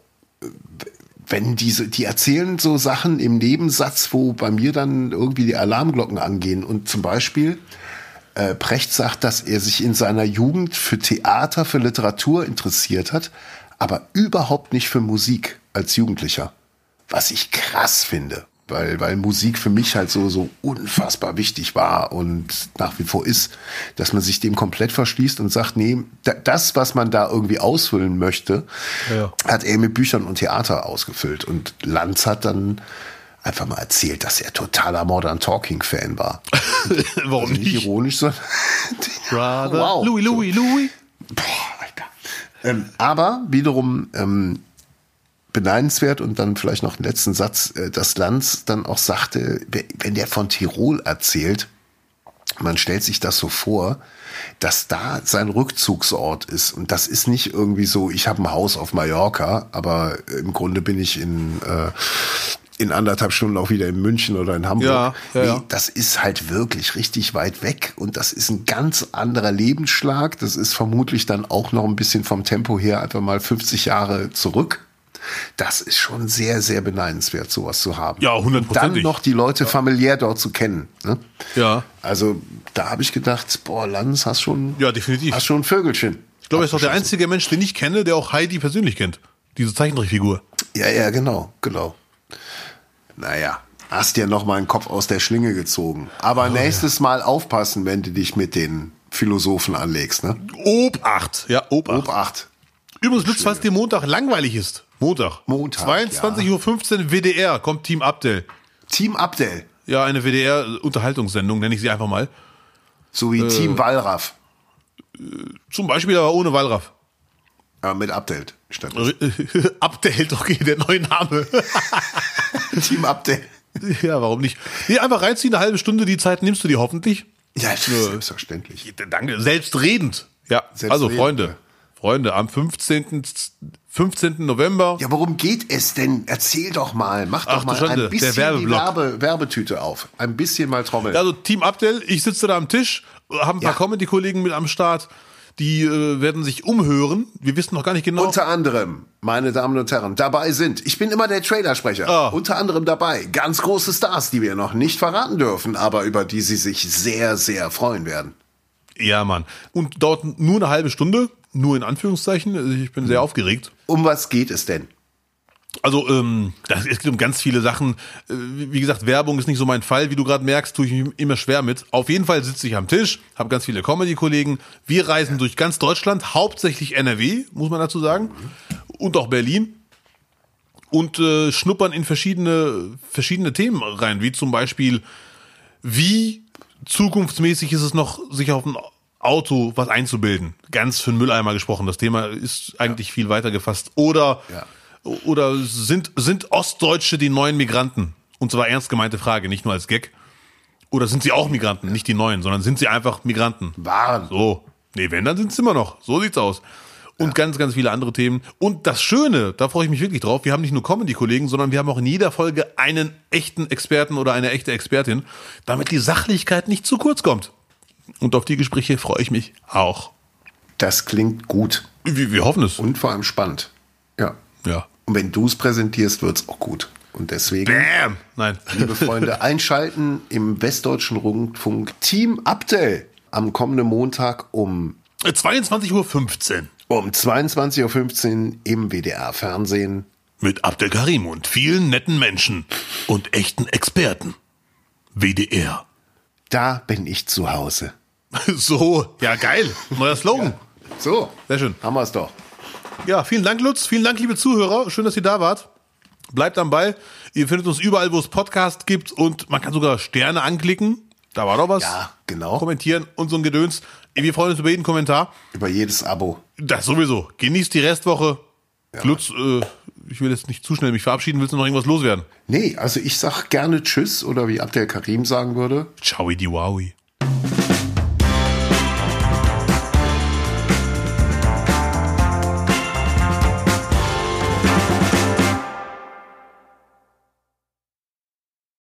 Wenn diese, die erzählen so Sachen im Nebensatz, wo bei mir dann irgendwie die Alarmglocken angehen. Und zum Beispiel, äh, Precht sagt, dass er sich in seiner Jugend für Theater, für Literatur interessiert hat, aber überhaupt nicht für Musik als Jugendlicher. Was ich krass finde, weil, weil Musik für mich halt so, so unfassbar wichtig war und nach wie vor ist, dass man sich dem komplett verschließt und sagt, nee, da- das, was man da irgendwie ausfüllen möchte, Ja. hat er mit Büchern und Theater ausgefüllt. Und Lanz hat dann einfach mal erzählt, dass er totaler Modern Talking Fan war. Warum Nicht nicht? ironisch, sondern Brother. Wow. Louis, Louis, Louis. Boah, Alter. Ähm, aber wiederum ähm, beneidenswert und dann vielleicht noch den letzten Satz, äh, dass Lanz dann auch sagte, we- wenn der von Tirol erzählt, man stellt sich das so vor, dass da sein Rückzugsort ist. Und das ist nicht irgendwie so, ich habe ein Haus auf Mallorca, aber im Grunde bin ich in, äh, in anderthalb Stunden auch wieder in München oder in Hamburg. Ja, ja, ja. das ist halt wirklich richtig weit weg und das ist ein ganz anderer Lebensschlag. Das ist vermutlich dann auch noch ein bisschen vom Tempo her einfach mal 50 Jahre zurück. Das ist schon sehr, sehr beneidenswert, sowas zu haben. Ja, Und hundertprozentig. Dann noch die Leute familiär dort zu kennen. Ne? Ja. Also da habe ich gedacht, boah, Lanz, hast schon, Ja, definitiv. hast schon ein Vögelchen. Ich glaube, er ist auch der einzige Mensch, den ich kenne, der auch Heidi persönlich kennt. Diese Zeichentrickfigur. Ja, ja, genau, genau. Naja, hast dir noch mal einen Kopf aus der Schlinge gezogen. Aber nächstes Mal aufpassen, wenn du dich mit den Philosophen anlegst, ne? Obacht. Ja, Obacht. Obacht. Übrigens, Lutz, falls dir Montag langweilig ist. Montag. Montag, 22.15 Uhr WDR kommt Team Abdel. Team Abdel, Ja, eine WDR-Unterhaltungssendung, nenne ich sie einfach mal. sowie Äh. Team Wallraff. Zum Beispiel aber ohne Wallraff. Ja, mit Abdel statt. Abdel, okay, der neue Name. Team Abdel. ja, warum nicht? Nee, einfach reinziehen, eine halbe Stunde, die Zeit nimmst du dir hoffentlich. Ja, selbstverständlich. Danke, selbstredend. Ja, Selbstredend, also ja. Freunde, am 15. 15. November. Ja, worum geht es denn? Erzähl doch mal. Mach Ach, doch du mal Schande, ein bisschen der die. Werbe, Werbetüte auf. Ein bisschen mal trommeln. Also Team Abdel, ich sitze da am Tisch, habe ein paar Ja. Comedy-Kollegen mit am Start, die äh, werden sich umhören. Wir wissen noch gar nicht genau. Unter anderem, meine Damen und Herren, dabei sind, ich bin immer der Trailersprecher, Ah. unter anderem dabei ganz große Stars, die wir noch nicht verraten dürfen, aber über die Sie sich sehr, sehr freuen werden. ja, Mann. Und dauert nur eine halbe Stunde, nur in Anführungszeichen. Also Ich bin sehr aufgeregt. Um was geht es denn? Also, ähm, das, es geht um ganz viele Sachen. Äh, Wie wie gesagt, Werbung ist nicht so mein Fall. Wie du gerade merkst, tue ich mich immer schwer mit. Auf jeden Fall sitze ich am Tisch, habe ganz viele Comedy-Kollegen. Wir reisen durch ganz Deutschland, hauptsächlich NRW, muss man dazu sagen, und auch Berlin. Und äh, schnuppern in verschiedene, verschiedene Themen rein, wie zum Beispiel, wie zukunftsmäßig ist es noch, sich auf ein Auto was einzubilden. Ganz für den Mülleimer gesprochen. Das Thema ist eigentlich viel weiter gefasst. Oder, Ja. oder sind, sind Ostdeutsche die neuen Migranten? Und zwar ernst gemeinte Frage, nicht nur als Gag. Oder sind sie auch Migranten? Nicht die neuen, sondern sind sie einfach Migranten? Waren. So. Nee, wenn, dann sind es immer noch. So sieht's aus. Und ganz, ganz viele andere Themen. Und das Schöne, da freue ich mich wirklich drauf, wir haben nicht nur Comedy-Kollegen, sondern wir haben auch in jeder Folge einen echten Experten oder eine echte Expertin, damit die Sachlichkeit nicht zu kurz kommt. Und auf die Gespräche freue ich mich auch. Das klingt gut Wir, wir hoffen es. und vor allem spannend. Ja. Ja. Und wenn du es präsentierst, wird's auch gut. Und deswegen, Bam! Nein. liebe Freunde, einschalten im Westdeutschen Rundfunk Team Abdel am kommenden Montag um 22.15 Uhr um 22.15 Uhr im WDR-Fernsehen. mit Abdel Karim und vielen netten Menschen und echten Experten. WDR. Da bin ich zu Hause. So, ja geil. Neuer Slogan. So, Sehr schön. haben wir's doch. Ja, vielen Dank, Lutz. Vielen Dank, liebe Zuhörer. Schön, dass ihr da wart. Bleibt am Ball. Ihr findet uns überall, wo es Podcast gibt und man kann sogar Sterne anklicken. Da war doch was. Ja, genau. Kommentieren und so ein Gedöns. Wir freuen uns über jeden Kommentar. Über jedes Abo. Das sowieso. Genießt die Restwoche. Lutz, äh, ich will jetzt nicht zu schnell mich verabschieden. Willst du noch irgendwas loswerden? Nee, also ich sag gerne Tschüss oder wie Abdel Karim sagen würde. Ciao, die Wowi.